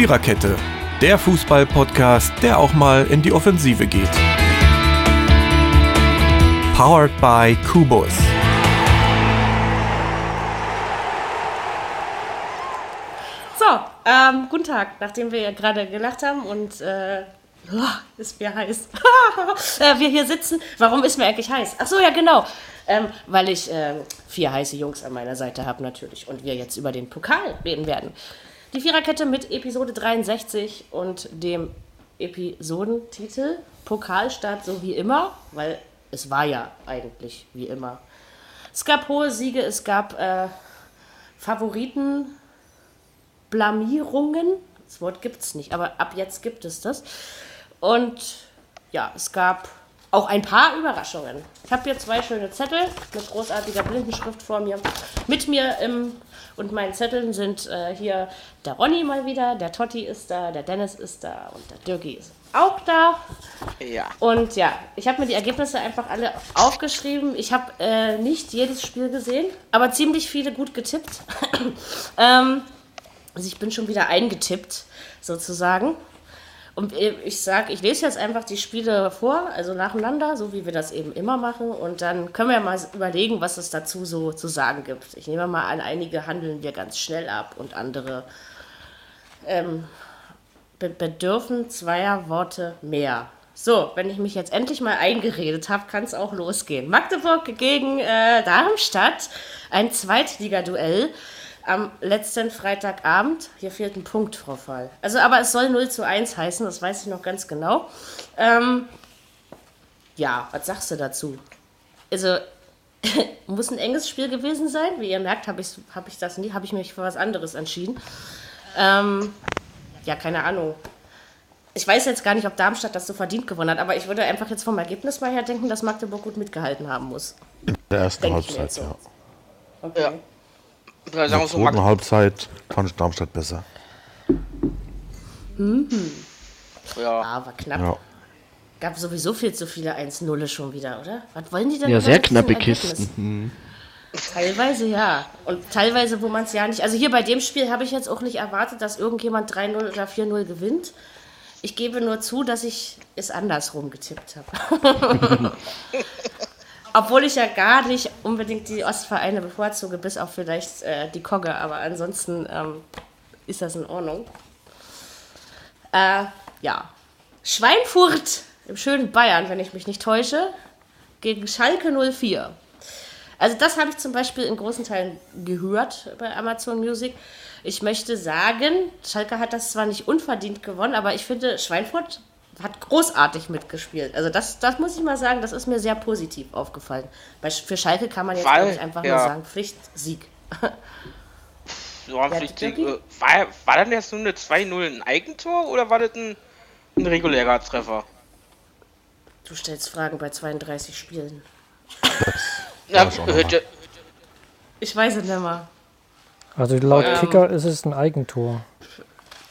Viererkette, der Fußball-Podcast, der auch mal in die Offensive geht. Powered by Kubus. So, ähm, guten Tag. Nachdem wir ja gerade gelacht haben und äh, oh, ist mir heiß. äh, wir hier sitzen. Warum ist mir eigentlich heiß? Ach so, ja genau. Ähm, weil ich äh, vier heiße Jungs an meiner Seite habe natürlich und wir jetzt über den Pokal reden werden. Die Viererkette mit Episode 63 und dem Episodentitel Pokalstart so wie immer, weil es war ja eigentlich wie immer. Es gab hohe Siege, es gab äh, Favoriten, Blamierungen. Das Wort gibt es nicht, aber ab jetzt gibt es das. Und ja, es gab auch ein paar Überraschungen. Ich habe hier zwei schöne Zettel mit großartiger Blindenschrift vor mir. Mit mir im, und meinen Zetteln sind äh, hier der Ronny mal wieder, der Totti ist da, der Dennis ist da und der Dirki ist auch da. Ja. Und ja, ich habe mir die Ergebnisse einfach alle aufgeschrieben. Ich habe äh, nicht jedes Spiel gesehen, aber ziemlich viele gut getippt. ähm, also ich bin schon wieder eingetippt, sozusagen. Und ich sage, ich lese jetzt einfach die Spiele vor, also nacheinander, so wie wir das eben immer machen. Und dann können wir mal überlegen, was es dazu so zu sagen gibt. Ich nehme mal an, einige handeln wir ganz schnell ab und andere ähm, bedürfen zweier Worte mehr. So, wenn ich mich jetzt endlich mal eingeredet habe, kann es auch losgehen. Magdeburg gegen äh, Darmstadt, ein Zweitligaduell am letzten Freitagabend. Hier fehlt ein Punkt, Frau Fall. Also, aber es soll 0 zu 1 heißen, das weiß ich noch ganz genau. Ähm, ja, was sagst du dazu? Also, muss ein enges Spiel gewesen sein. Wie ihr merkt, habe ich, hab ich das nie, habe ich mich für was anderes entschieden. Ähm, ja, keine Ahnung. Ich weiß jetzt gar nicht, ob Darmstadt das so verdient gewonnen hat, aber ich würde einfach jetzt vom Ergebnis mal her denken, dass Magdeburg gut mitgehalten haben muss. In der ersten Denk Halbzeit, so. ja. Okay. Ja. In der zweiten Halbzeit fand ich Darmstadt besser. Mhm. Ja. Ah, war knapp. Ja. Gab sowieso viel zu viele 1-0 schon wieder, oder? Was wollen die denn? Ja, sehr knappe Kisten. Mhm. Teilweise ja. Und teilweise, wo man es ja nicht. Also hier bei dem Spiel habe ich jetzt auch nicht erwartet, dass irgendjemand 3-0 oder 4-0 gewinnt. Ich gebe nur zu, dass ich es andersrum getippt habe. Obwohl ich ja gar nicht unbedingt die Ostvereine bevorzuge, bis auf vielleicht äh, die Kogge, aber ansonsten ähm, ist das in Ordnung. Äh, ja. Schweinfurt im schönen Bayern, wenn ich mich nicht täusche, gegen Schalke 04. Also das habe ich zum Beispiel in großen Teilen gehört bei Amazon Music. Ich möchte sagen, Schalke hat das zwar nicht unverdient gewonnen, aber ich finde, Schweinfurt hat großartig mitgespielt. Also das, das muss ich mal sagen, das ist mir sehr positiv aufgefallen. Weil für Schalke kann man jetzt Weil, einfach ja. nur sagen, Pflichtsieg. Ja, Pflichtsieg. Äh, war, war dann jetzt nur eine 2-0 ein Eigentor oder war das ein, ein regulärer Treffer? Du stellst Fragen bei 32 Spielen. Ja, ich weiß es nicht mehr. Also laut ähm, Kicker ist es ein Eigentor.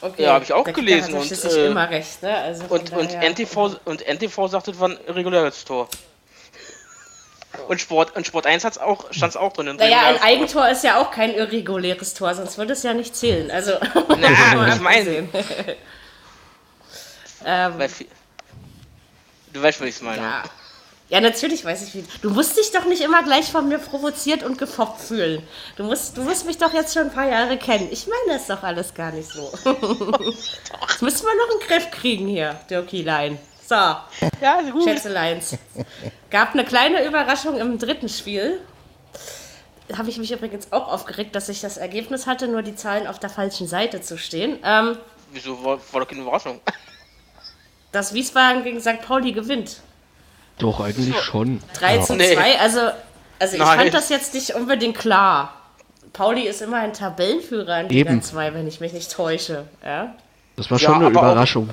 Okay. Ja, habe ich auch Der gelesen. Und, äh, immer recht, ne? also und, und, NTV, und NTV sagt, es war ein reguläres Tor. Und Sport, und Sport 1 auch, stand es auch drin. Naja, ein Eigentor ist ja auch kein irreguläres Tor, sonst würde es ja nicht zählen. Also, Na, ich meine. ähm, du weißt, was ich meine. Ja. Ja, natürlich weiß ich wie. Du musst dich doch nicht immer gleich von mir provoziert und gefoppt fühlen. Du musst, du musst mich doch jetzt schon ein paar Jahre kennen. Ich meine das doch alles gar nicht so. Jetzt müssen wir noch einen Griff kriegen hier, Dirkilein. So. Ja, gut. Schätzeleins. Gab eine kleine Überraschung im dritten Spiel. Da habe ich mich übrigens auch aufgeregt, dass ich das Ergebnis hatte, nur die Zahlen auf der falschen Seite zu stehen. Ähm, Wieso war, war doch keine Überraschung? Dass Wiesbaden gegen St. Pauli gewinnt. Doch, eigentlich schon. 3 ja. zu 2, nee. also, also ich fand das jetzt nicht unbedingt klar. Pauli ist immer ein Tabellenführer in Liga 2, wenn ich mich nicht täusche. Ja? Das war schon ja, eine Überraschung.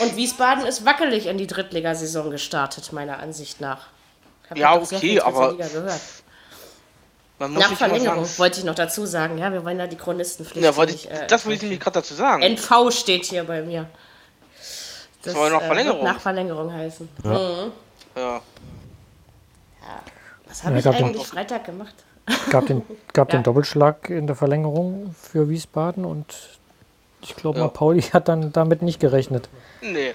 Und Wiesbaden ist wackelig in die Drittligasaison gestartet, meiner Ansicht nach. Hab ja, okay, aber. Nach Verlängerung wollte ich noch dazu sagen, ja, wir wollen ja die Chronisten Ja, wollte ich, äh, das wollte ich nämlich gerade dazu sagen. NV steht hier bei mir. Das, das soll noch Verlängerung. Äh, nach Verlängerung heißen. Ja. Mhm. Ja. Was habe ja, ich eigentlich den, Freitag gemacht? Gab den, gab ja. den Doppelschlag in der Verlängerung für Wiesbaden und Ich glaube mal, Pauli hat dann damit nicht gerechnet. Nee.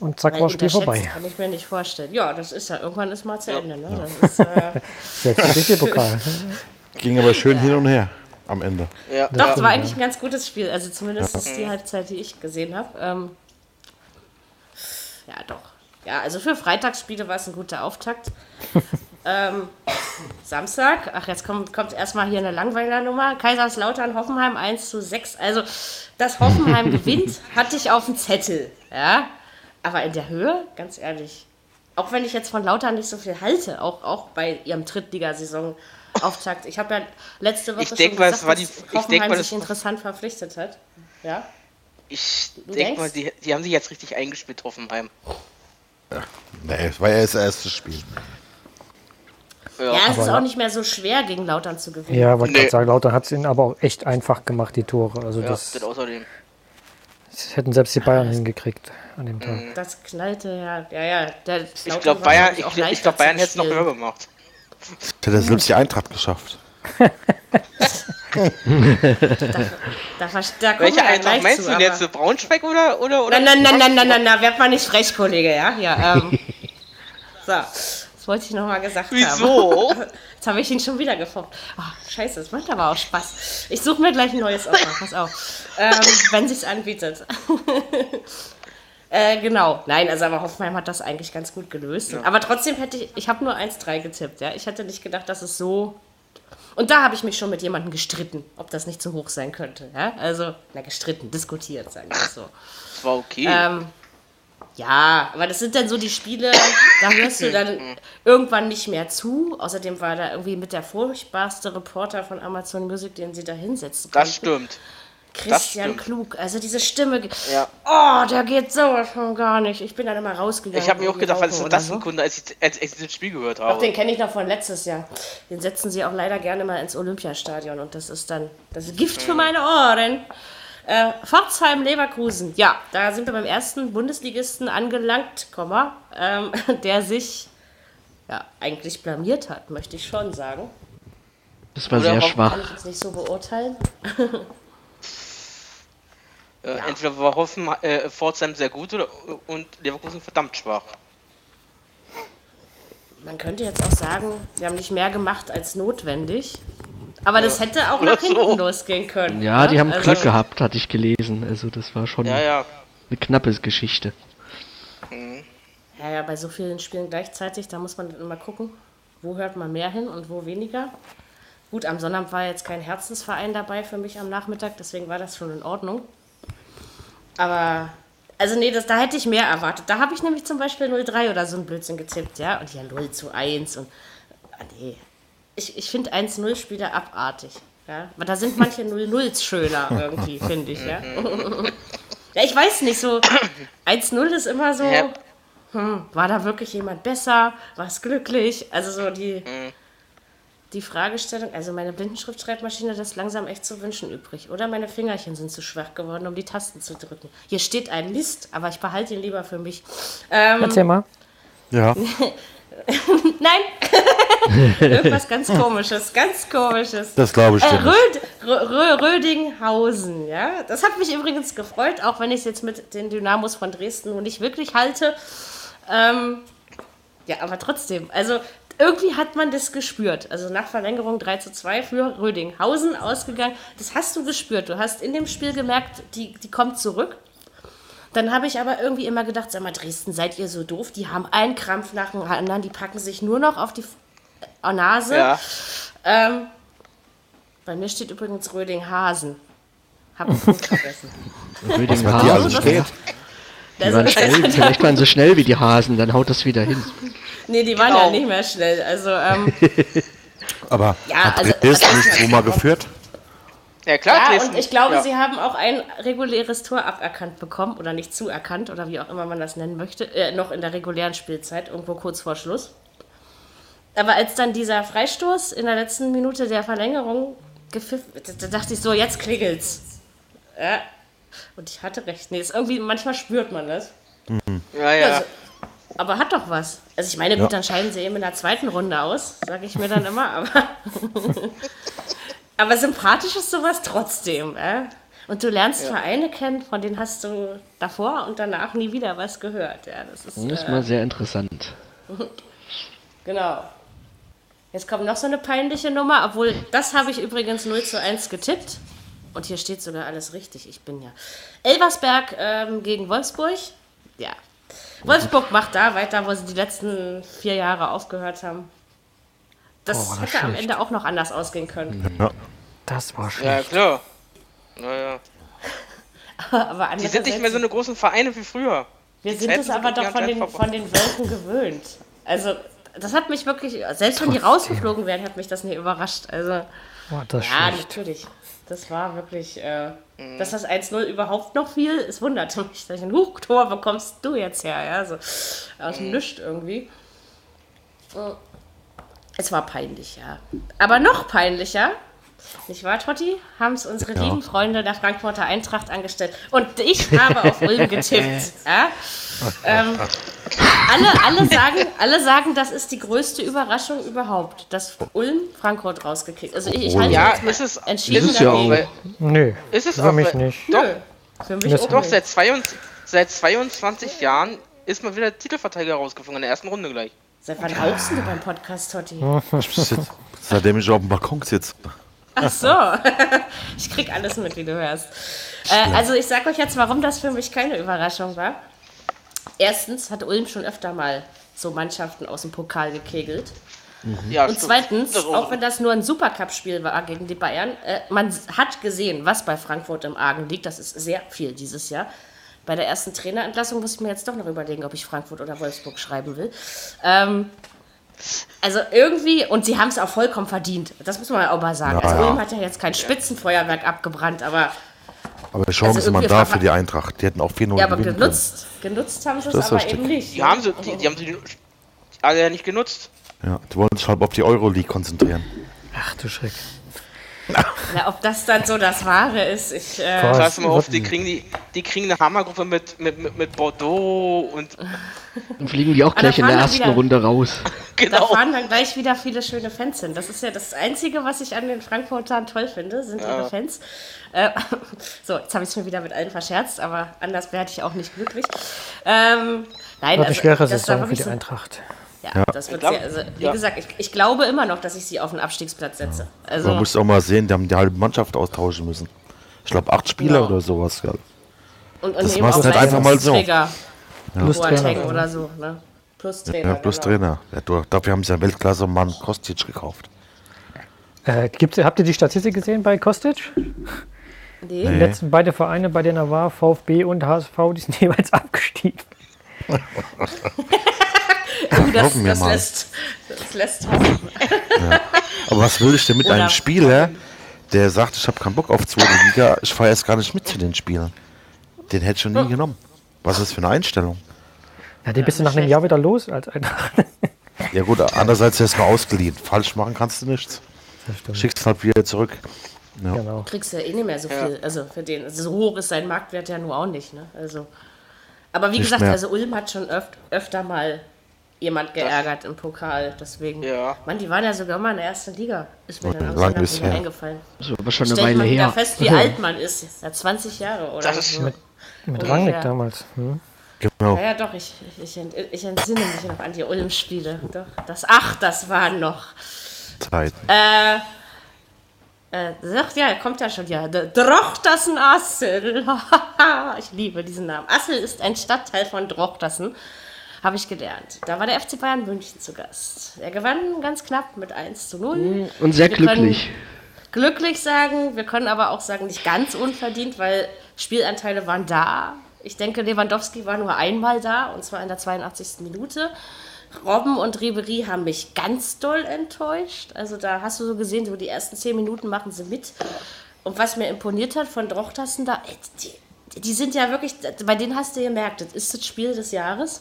Und zack, war das Spiel vorbei. Kann ich mir nicht vorstellen. Ja, das ist ja, irgendwann ist mal zu Ende. Ne? Das ist, äh, Selbst. Ging aber schön hin und her am Ende. Ja. Doch, es war eigentlich ein ganz gutes Spiel. Also zumindest ist die Halbzeit, die ich gesehen habe. Ähm, ja, doch. Ja, also für Freitagsspiele war es ein guter Auftakt. ähm, Samstag, ach, jetzt kommt, kommt erstmal hier eine Langweilernummer. Kaiserslautern, Hoffenheim 1 zu 6. Also, dass Hoffenheim gewinnt, hatte ich auf dem Zettel. Ja, aber in der Höhe, ganz ehrlich, auch wenn ich jetzt von Lautern nicht so viel halte, auch, auch bei ihrem Drittligasaison Auftakt. Ich habe ja letzte Woche Ich denk schon mal, gesagt, es war die- dass ich denk Hoffenheim mal, sich das- interessant verpflichtet hat. Ja. Ich denke mal, die, die haben sich jetzt richtig eingespielt, Hoffenheim. Nee, es war ja das erste Spiel. Ja, Ja, es ist auch nicht mehr so schwer, gegen Lautern zu gewinnen. Ja, wollte Nee. gerade sagen, Lautern hat es ihnen aber auch echt einfach gemacht, die Tore. Also ja, das, das außerdem. das hätten selbst die Bayern hingekriegt an dem Tag. Das knallte ja. Ja, ja. Der Ich glaube, Bayern, ich, ich glaub, Bayern hätte es noch höher höher. gemacht. Das hätte selbst die Eintracht geschafft. Da, da kommen Welche ja Eintracht meinst zu, du jetzt? Braunschweig oder? oder, oder Nein, nein, nein, nein, nein, nein, nein, werd mal nicht frech, Kollege, ja? Ja, ähm. so, das wollte ich nochmal gesagt haben. Wieso? Jetzt habe ich ihn schon wieder gefoppt. Oh, scheiße, das macht aber auch Spaß. Ich suche mir gleich ein neues Opfer, pass auf. Ähm, wenn sich's anbietet. äh, genau. Nein, also aber Hoffenheim hat das eigentlich ganz gut gelöst. Aber trotzdem hätte ich, ich habe nur 1-3 getippt, ja. Ich hätte nicht gedacht, dass es so. Und da habe ich mich schon mit jemandem gestritten, ob das nicht zu hoch sein könnte. Ja? Also, na, gestritten, diskutiert, sagen wir so. Das war okay. Ähm, ja, aber das sind dann so die Spiele, da hörst du dann irgendwann nicht mehr zu. Außerdem war da irgendwie mit der furchtbarste Reporter von Amazon Music, den sie da hinsetzen das konnten. stimmt. Christian. Klug. Also diese Stimme. Ja. Oh, der geht sowas von gar nicht. Ich bin dann immer rausgegangen. Ich habe mir auch gedacht, was ist denn das für ein. Kunde, als ich, als ich dieses Spiel gehört Doch, habe. den kenne ich noch von letztes Jahr. Den setzen sie auch leider gerne mal ins Olympiastadion und das ist dann das ist Gift für meine Ohren. Äh, Pforzheim, Leverkusen. Ja, da sind wir beim ersten Bundesligisten angelangt, Komma, ähm, der sich ja, eigentlich blamiert hat, möchte ich schon sagen. Das war Oder sehr schwach. Kann ich jetzt nicht so beurteilen. Äh, Entweder war Hoffen, äh, Pforzheim sehr gut oder, und Leverkusen verdammt schwach. Man könnte jetzt auch sagen, sie haben nicht mehr gemacht als notwendig. Aber das hätte auch Oder nach hinten so. losgehen können. Ja, ne? die haben Also- Glück gehabt, hatte ich gelesen. Also das war schon Ja, ja. eine knappe Geschichte. Ja, ja, bei so vielen Spielen gleichzeitig, da muss man dann immer gucken, wo hört man mehr hin und wo weniger. Gut, am Sonnabend war jetzt kein Herzensverein dabei für mich am Nachmittag, deswegen war das schon in Ordnung. Aber, also nee, das, da hätte ich mehr erwartet. Da habe ich nämlich zum Beispiel 0-3 oder so ein Blödsinn getippt, ja, und hier 0 zu 1 und, ah, nee. Ich, ich finde 1-0-Spiele abartig, ja. Aber da sind manche 0-0s schöner irgendwie, finde ich, ja. ja, ich weiß nicht, so 1-0 ist immer so... Ja. Hm, war da wirklich jemand besser? War es glücklich? Also so die, die Fragestellung, also meine Blindenschriftschreibmaschine lässt langsam echt zu wünschen übrig. Oder meine Fingerchen sind zu schwach geworden, um die Tasten zu drücken. Hier steht ein Mist, aber ich behalte ihn lieber für mich. Ähm, Erzähl mal. Ja. nein! Irgendwas ganz komisches, ganz komisches. Das glaube ich Äh, dir. Röd, Rö, Rö, Rödinghausen, ja. Das hat mich übrigens gefreut, auch wenn ich es jetzt mit den Dynamos von Dresden nur nicht wirklich halte. Ähm, ja, aber trotzdem, also irgendwie hat man das gespürt. Also nach Verlängerung 3 zu 2 für Rödinghausen ausgegangen. Das hast du gespürt. Du hast in dem Spiel gemerkt, die, die kommt zurück. Dann habe ich aber irgendwie immer gedacht, sag mal, Dresden, seid ihr so doof? Die haben einen Krampf nach dem anderen, die packen sich nur noch auf die äh, Nase. Ja. Ähm, bei mir steht übrigens Rödinghasen. Hab ich nicht vergessen. Röding Die Hasen. also steht. Die waren schnell, vielleicht waren sie schnell wie die Hasen, dann haut das wieder hin. Nee, die waren Genau. ja nicht mehr schnell. Also, ähm, Aber Ja, hat also- Dresden nicht so mal geführt? Ja, klar, ja, Dresden. und ich glaube, ja. sie haben auch ein reguläres Tor aberkannt bekommen oder nicht zuerkannt oder wie auch immer man das nennen möchte, äh, noch in der regulären Spielzeit, irgendwo kurz vor Schluss. Aber als dann dieser Freistoß in der letzten Minute der Verlängerung gepfiffen, da, da dachte ich so, jetzt klingelt's. Ja. Und ich hatte recht. Nee, ist irgendwie, manchmal spürt man das. Ja, ja. Also, aber hat doch was. Also ich meine, gut, Ja. dann scheiden sie eben in der zweiten Runde aus, sage ich mir dann immer, aber, aber sympathisch ist sowas trotzdem. Äh? Und du lernst Vereine kennen, von denen hast du davor und danach nie wieder was gehört. Ja, das ist, Das ist äh, mal sehr interessant. Genau. Jetzt kommt noch so eine peinliche Nummer, obwohl das habe ich übrigens 0 zu 1 getippt. Und hier steht sogar alles richtig. Ich bin ja. Elversberg ähm, gegen Wolfsburg. Ja. Wolfsburg macht da weiter, wo sie die letzten vier Jahre aufgehört haben. Das Oh, das hätte am schlecht. Ende auch noch anders ausgehen können. Ja. Das war Ja, schlecht. klar. Naja. Aber Die sind nicht mehr so eine großen Vereine wie früher. Wir Die sind es aber doch von den, von den Wölfen gewöhnt. Also, das hat mich wirklich, selbst wenn die rausgeflogen wären, hat mich das nicht überrascht. Also, War das ja, schlecht. natürlich. Das war wirklich, äh, Mhm. dass das 1-0 überhaupt noch fiel, es wunderte mich. dass ich Ein Huchtor bekommst du jetzt her, ja, so aus Mhm. dem Nichts irgendwie. Es war peinlich, ja. Aber noch peinlicher, nicht wahr, Totti? Haben es unsere lieben Freunde der Frankfurter Eintracht angestellt. Und ich habe auf Ulm getippt. Ja? Ähm, alle, alle, sagen, alle sagen, das ist die größte Überraschung überhaupt, dass Ulm Frankfurt rausgekickt. Also ich, ich halte Ja, ist es, entschieden ist es ja dagegen. Weil, Nö, ist es für auch, mich weil- nicht. Doch, Nö, für mich Das- auch doch nicht. seit, 22, seit 22 Jahren ist mal wieder Titelverteidiger rausgeflogen in der ersten Runde gleich. Seit wann rauchst du beim Podcast, Totti? Seitdem ich auf dem Balkon sitze. Ach so. ich krieg alles mit, wie du hörst. Äh, also ich sag euch jetzt, warum das für mich keine Überraschung war. Erstens hat Ulm schon öfter mal so Mannschaften aus dem Pokal gekegelt. Ja, Und zweitens, auch wenn das nur ein Supercup-Spiel war gegen die Bayern, äh, man hat gesehen, was bei Frankfurt im Argen liegt. Das ist sehr viel dieses Jahr. Bei der ersten Trainerentlassung muss ich mir jetzt doch noch überlegen, ob ich Frankfurt oder Wolfsburg schreiben will. Ähm, also irgendwie, und sie haben es auch vollkommen verdient. Das muss man ja auch mal sagen. Ja, also ja. Ulm hat ja jetzt kein Spitzenfeuerwerk abgebrannt, aber, Aber die Chance Also irgendwie da für die Eintracht. Die hätten auch 4-0 ja, aber genutzt, genutzt haben sie es aber richtig. eben nicht. Die haben sie, die, die haben sie alle ja nicht genutzt. Ja, die wollen sich halt auf die Euroleague konzentrieren. Ach du Schreck. Na, ob das dann so das Wahre ist, ich. Äh. Pass mal auf, die kriegen, die, die kriegen eine Hammergruppe mit, mit, mit, mit Bordeaux und Dann fliegen die auch da gleich in der ersten wieder. Runde raus. Da genau. fahren dann gleich wieder viele schöne Fans hin. Das ist ja das Einzige, was ich an den Frankfurtern toll finde, sind ihre Fans. Äh, so, jetzt habe ich es mir wieder mit allen verscherzt, aber anders werde ich auch nicht glücklich. Ähm, nein, Wird eine schwere Saison für die so- Eintracht. Ja, das wird Ich glaub, sehr, also, wie ja. gesagt, ich, ich glaube immer noch, dass ich sie auf den Abstiegsplatz setze. Also, Man muss auch mal sehen, die haben die halbe Mannschaft austauschen müssen. Ich glaube, acht Spieler Genau. oder sowas. Ja. und, und das machst du nicht einfach mal so. Leistungsträger, Plus Trainer. oder so. Ne? Plus Trainer. Ja, plus genau. Trainer. Ja, du, dafür haben sie ja Weltklasse-Mann Kostic gekauft. Äh, gibt's, habt ihr die Statistik gesehen bei Kostic? Nee. Die letzten beide Vereine, bei denen er war, VfB und HSV, die sind jeweils abgestiegen. Uh, das, Hoffen wir das, mal. lässt, das lässt hoffen. Aber was will ich denn mit Oder- einem Spieler, der sagt, ich habe keinen Bock auf zweite Liga, ich fahre erst gar nicht mit zu den Spielen? Den hätte ich schon nie genommen. Was ist das für eine Einstellung? Ja, die bist du nach einem Jahr wieder los als Eintracht. Ja gut, andererseits ist mal ausgeliehen. Falsch machen kannst du nichts. Schickst halt wieder zurück. Genau. kriegst ja eh nicht mehr so viel. Also für den, also so hoch ist sein Marktwert ja nur auch nicht. Ne? Also, aber wie Nicht gesagt, mehr. also Ulm hat schon öf öfter mal jemand geärgert im Pokal. Deswegen, Ja. Mann, die waren ja sogar mal in der ersten Liga. Ist mir dann auch wieder eingefallen. So, aber schon eine Stellt Weile man her. fest, wie alt man ist. Ja, 20 Jahre oder Das ist so. Mit Ungefähr. Rangnick damals. Hm? Genau. Ja, ja, doch, ich, ich, ich entsinne mich noch an die Ulm-Spiele. Doch, das, ach, das waren noch. Zeit. Äh, äh, sagt, ja, kommt ja schon, ja. D- Drochtersen Assel. ich liebe diesen Namen. Assel ist ein Stadtteil von Drochtersen. Habe ich gelernt. Da war der FC Bayern München zu Gast. Er gewann ganz knapp mit 1 zu 0. Und sehr Wir glücklich. Glücklich sagen, wir können aber auch sagen, nicht ganz unverdient, weil Spielanteile waren da. Ich denke, Lewandowski war nur einmal da, und zwar in der 82. Minute. Robben und Ribery haben mich ganz doll enttäuscht. Also da hast du so gesehen, so die ersten zehn Minuten machen sie mit. Und was mir imponiert hat von Drochtassen da, ey, die, die sind ja wirklich, bei denen hast du gemerkt, das ist das Spiel des Jahres.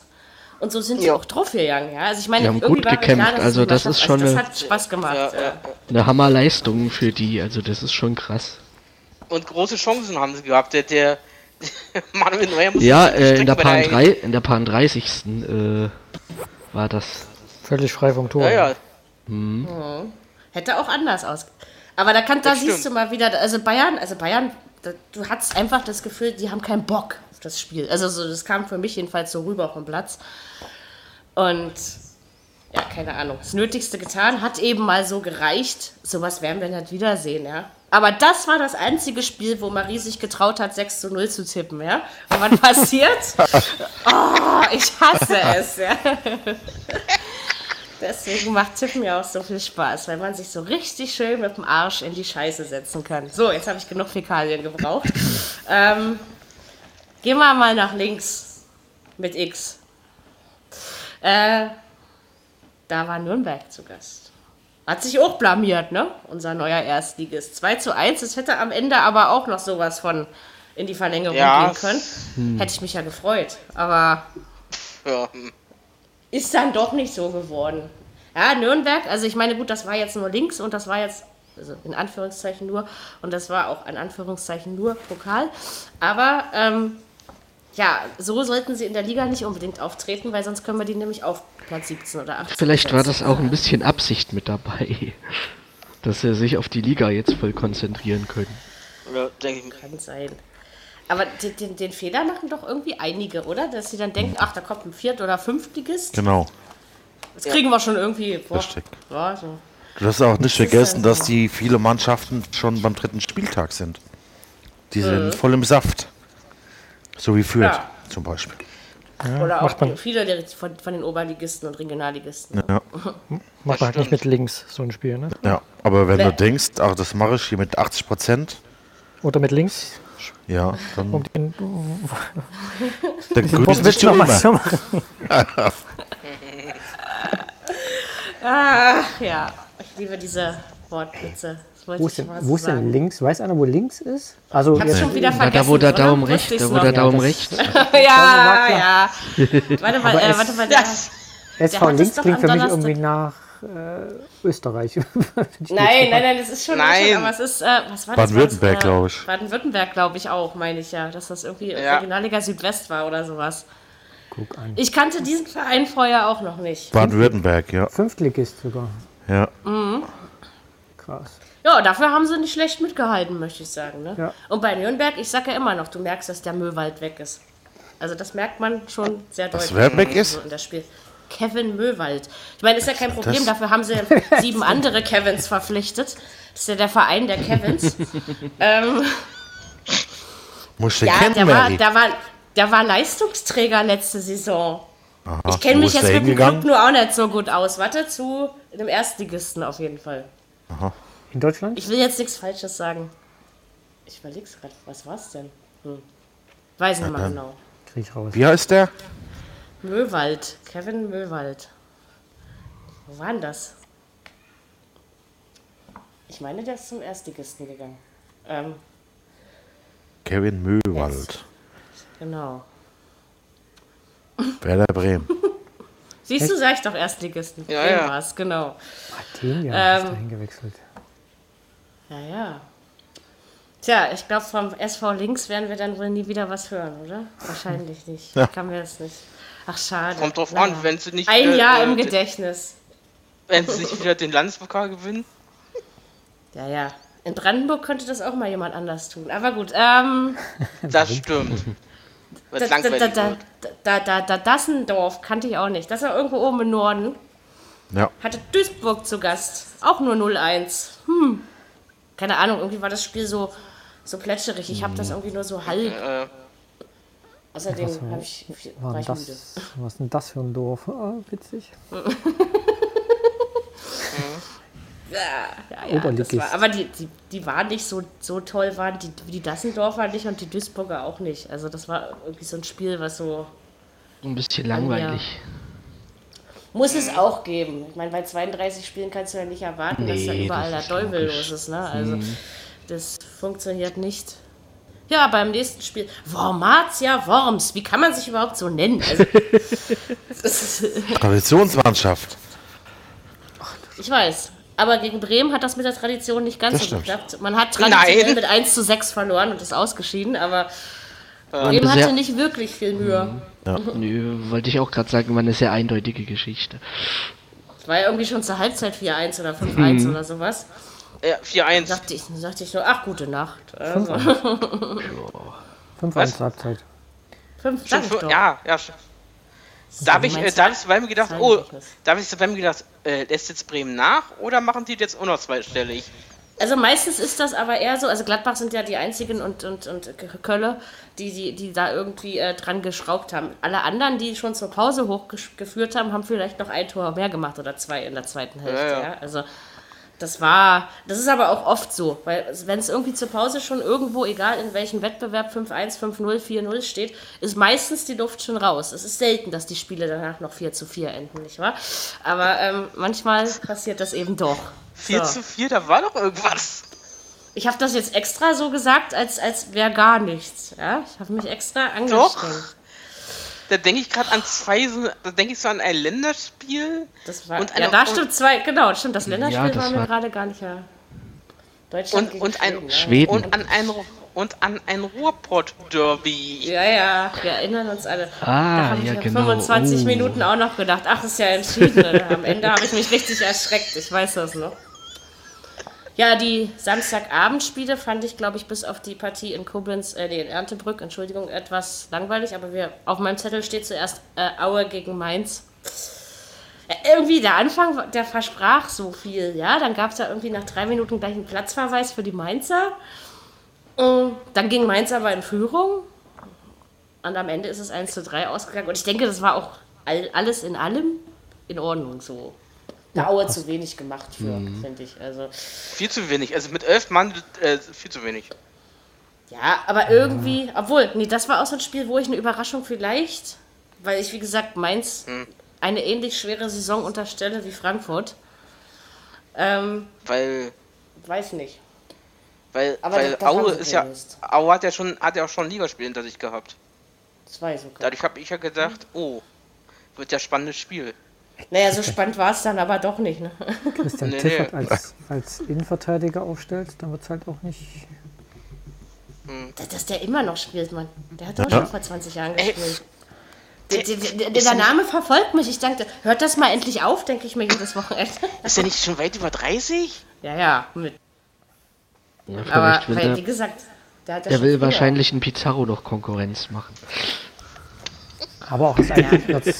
Und so sind sie Ja. auch drauf gegangen. Ja? Also ich meine, Die haben irgendwie gut gekämpft. Klar, Also das ist schon das eine- hat Spaß gemacht. Ja, ja. ja. Eine Hammerleistung für die. Also das ist schon krass. Und große Chancen haben sie gehabt. Der, der Manuel Neuer muss Ja, äh, in der Paar 3, in der Paar 30. Äh, war das. Völlig frei vom Tor. Ja, ja. Hätte auch anders aus. Aber da, kann, da Das siehst stimmt. du mal wieder, also Bayern, also Bayern da, du hattest einfach das Gefühl, die haben keinen Bock das Spiel. Also so, das kam für mich jedenfalls so rüber vom Platz. Und ja, keine Ahnung, das Nötigste getan, hat eben mal so gereicht. Sowas werden wir nicht wiedersehen, ja. Aber das war das einzige Spiel, wo Marie sich getraut hat, 6 zu 0 zu tippen, ja. Und was passiert? Oh, ich hasse es, ja. Deswegen macht Tippen ja auch so viel Spaß, weil man sich so richtig schön mit dem Arsch in die Scheiße setzen kann. So, jetzt habe ich genug Fäkalien gebraucht. ähm, gehen wir mal nach links mit X. Äh, da war Nürnberg zu Gast. Hat sich auch blamiert, ne? Unser neuer Erstligist. 2 zu 1. Es hätte am Ende aber auch noch sowas von in die Verlängerung Ja. gehen können. Hätte ich mich ja gefreut. Aber Ja. ist dann doch nicht so geworden. Ja, Nürnberg, also ich meine, gut, das war jetzt nur links und das war jetzt, also in Anführungszeichen nur, und das war auch in Anführungszeichen nur Pokal. Aber ähm, ja, so sollten sie in der Liga nicht unbedingt auftreten, weil sonst können wir die nämlich auf Platz 17 oder 18. Vielleicht war das auch ein bisschen Absicht mit dabei. Dass sie sich auf die Liga jetzt voll konzentrieren können. ja denke ich. Kann sein. Aber den, den, den Fehler machen doch irgendwie einige, oder? Dass sie dann denken, ach, da kommt ein Viert- oder Fünftligist. Genau. Das kriegen wir schon irgendwie. Boah, Richtig. ja, so. Du hast auch nicht ist vergessen, dass die viele Mannschaften schon beim dritten Spieltag sind. Die sind voll im Saft. So wie Fürth Ja. zum Beispiel. Oder auch macht man- viele von, von den Oberligisten und Regionalligisten. Ja. Macht man halt nicht mit links so ein Spiel, ne? ja. Aber wenn Nee. du denkst, ach, das mache ich hier mit 80 Prozent, Oder mit links, ja, dann, um den dann grüßt sich noch zu machen. Ach ja, ich liebe diese Wortwitze. Das Wo ist denn, wo ist denn links? Weiß einer, wo links ist? Also Ich hab's schon wieder vergessen. da wo der? Daumen rechts, da wo der Daumen das- rechts. Ja, ja. Warte mal, äh, warte mal. Der, SV links klingt für mich irgendwie nach äh, Österreich. nein, nein, nein, das ist schon Nein. Aber es ist, äh, was war das? Baden-Württemberg, das, äh, glaub ich. Baden-Württemberg, glaube ich auch, meine ich ja, dass das irgendwie Ja. Regionalliga Südwest war oder sowas. Guck an. Ich kannte diesen Verein vorher auch noch nicht. Baden-Württemberg, ja. Fünftligist sogar. ja. Krass. Ja, dafür haben sie nicht schlecht mitgehalten, möchte ich sagen. Ne? Ja. Und bei Nürnberg, ich sage ja immer noch, du merkst, dass der Möwald weg ist. Also das merkt man schon sehr deutlich. wer weg ist? So in das Spiel. Kevin Möwald. Ich meine, ist ja kein Problem, das? dafür haben sie sieben andere Kevins verpflichtet. Das ist ja der Verein der Kevins. ähm, Musst du ja, kennen, der war, der, war, der war Leistungsträger letzte Saison. Aha, Ich kenne mich jetzt mit dem? Club nur auch nicht so gut aus. Warte, zu dem Erstligisten auf jeden Fall. In Deutschland? Ich will jetzt nichts Falsches sagen. Ich überleg's gerade, was war's denn? Hm. Weiß nicht mal genau. Krieg ich raus. Wie heißt der? Möwald, Kevin Möwald. Wo war denn das? Ich meine, der ist zum Erstligisten gegangen. Ähm, Kevin Möwald. genau. Werder Bremen. Siehst du, sag ich doch Erstligisten. Ja, Bremen ja. war's, genau. Den ja, ist Ähm, dahin gewechselt. Ja, ja. Tja, ich glaube, vom SV Links werden wir dann wohl nie wieder was hören, oder? Wahrscheinlich nicht. Ja. Ich kann mir das nicht. Ach, schade. Kommt drauf Naja. an, wenn sie nicht Ein wieder, Jahr äh, im den- Gedächtnis. Wenn sie nicht wieder den Landespokal gewinnen. Ja, ja. In Brandenburg könnte das auch mal jemand anders tun. Aber gut, ähm, Das stimmt. Da, da, langweilig da, da, da, da, da, Dassendorf kannte ich auch nicht. Das war irgendwo oben im Norden. Ja. Hatte Duisburg zu Gast. Auch nur 0-1. Hm. Keine Ahnung, irgendwie war das Spiel so, so plätscherig. Ich habe das irgendwie nur so halb. Äh, Außerdem habe ich, War war ich müde. das, was ist denn das für ein Dorf? Ah, witzig. Ja, ja, das Oberligist. war, aber die, die, die waren nicht so, so toll, waren die, wie die Dassendorfer nicht und die Duisburger auch nicht. Also das war irgendwie so ein Spiel, was so Ein bisschen langweilig. Muss es auch geben. Ich meine, bei 32 Spielen kannst du ja nicht erwarten, dass da Nee, überall der das Teufel los ist. Ne? Also, das funktioniert nicht. Ja, beim nächsten Spiel. Wormatia Worms. Wie kann man sich überhaupt so nennen? Also, Traditionsmannschaft. ich weiß. Aber gegen Bremen hat das mit der Tradition nicht ganz Das so stimmt. geklappt. Man hat traditionell Nein. mit 1 zu 6 verloren und ist ausgeschieden, aber Bremen hatte nicht wirklich viel Mühe. Nö, wollte ich auch gerade sagen, war eine sehr eindeutige Geschichte. Es war ja irgendwie schon zur Halbzeit 4-1 oder 5-1 oder sowas. Ja, 4-1. Sagte ich, sagte ich nur, ach, gute Nacht. Also, 5-1 Halbzeit. fünf, Schon sag ich für, doch. ja, ja. schon. Da habe ich, äh, da hab ich bei mir gedacht, oh, da habe ich bei mir gedacht, äh, lässt jetzt Bremen nach oder machen die jetzt auch noch zweistellig? Also meistens ist das aber eher so, also Gladbach sind ja die einzigen und, und, und Kölle, die, die, die da irgendwie äh, dran geschraubt haben. Alle anderen, die schon zur Pause hochgeführt haben, haben vielleicht noch ein Tor mehr gemacht oder zwei in der zweiten Hälfte. Ja, Ja, ja. Also das war, das ist aber auch oft so, weil wenn es irgendwie zur Pause schon irgendwo, egal in welchem Wettbewerb, 5-1, 5-0, 4-0 steht, ist meistens die Luft schon raus. Es ist selten, dass die Spiele danach noch 4 zu 4 enden, nicht wahr? Aber ähm, manchmal passiert das eben doch. 4 So. zu 4, da war doch irgendwas. Ich habe das jetzt extra so gesagt, als, als wäre gar nichts. Ja? Ich habe mich extra angestrengt. Da denke ich gerade an zwei, so, da denke ich so an ein Länderspiel. Das war, Und ja, eine- da stimmt zwei, genau, stimmt. Das Länderspiel das war mir gerade gar nicht mehr. Deutschland Und, gegen und, ein, Schweden, Schweden. und an ein und an ein Ruhrpott-Derby. Ja, ja, wir erinnern uns alle. Ah, da habe ich ja, ja genau. 25 Oh. Minuten auch noch gedacht, ach, ist ja entschieden. Am Ende habe ich mich richtig erschreckt, ich weiß das noch. Ja, die Samstagabendspiele fand ich, glaube ich, bis auf die Partie in Koblenz, äh, nee, in Erntebrück, Entschuldigung, etwas langweilig, aber wir, auf meinem Zettel steht zuerst äh, Aue gegen Mainz. Äh, irgendwie der Anfang, der versprach so viel, ja. Dann gab es da irgendwie nach drei Minuten gleich einen Platzverweis für die Mainzer. Und dann ging Mainz aber in Führung. Und am Ende ist es 1 zu 3 ausgegangen. Und ich denke, das war auch all, alles in allem in Ordnung so. Der Aue zu wenig gemacht für, finde ich. Also, Viel zu wenig. Also mit elf Mann äh, viel zu wenig. ja, aber irgendwie, obwohl, nee, das war auch so ein Spiel, wo ich eine Überraschung vielleicht, weil ich, wie gesagt, Mainz eine ähnlich schwere Saison unterstelle wie Frankfurt. Ähm, Weil, weiß nicht. Weil, Aber weil das- Aue ist ja. Aue hat ja schon, hat ja auch schon ein Ligaspiel hinter sich gehabt. Zwei sogar. Dadurch habe ich ja gedacht, oh, wird ja spannendes Spiel. Naja, so spannend war es dann aber doch nicht. Ne? Christian Nee, Tiffert nee. als, als Innenverteidiger aufstellt, dann wird es halt auch nicht. Dass, dass der immer noch spielt, Mann. Der hat doch schon vor 20 Jahren gespielt. Der, der, der, der Name verfolgt mich. Ich dachte, hört das mal endlich auf, denke ich mir jedes Wochenende. Ist er nicht schon weit über 30? ja, ja, mit. Ja, Aber, will weil, wie gesagt, der hat ja der schon will wahrscheinlich einen Pizarro noch Konkurrenz machen. Aber auch erst ein, Punkt in der,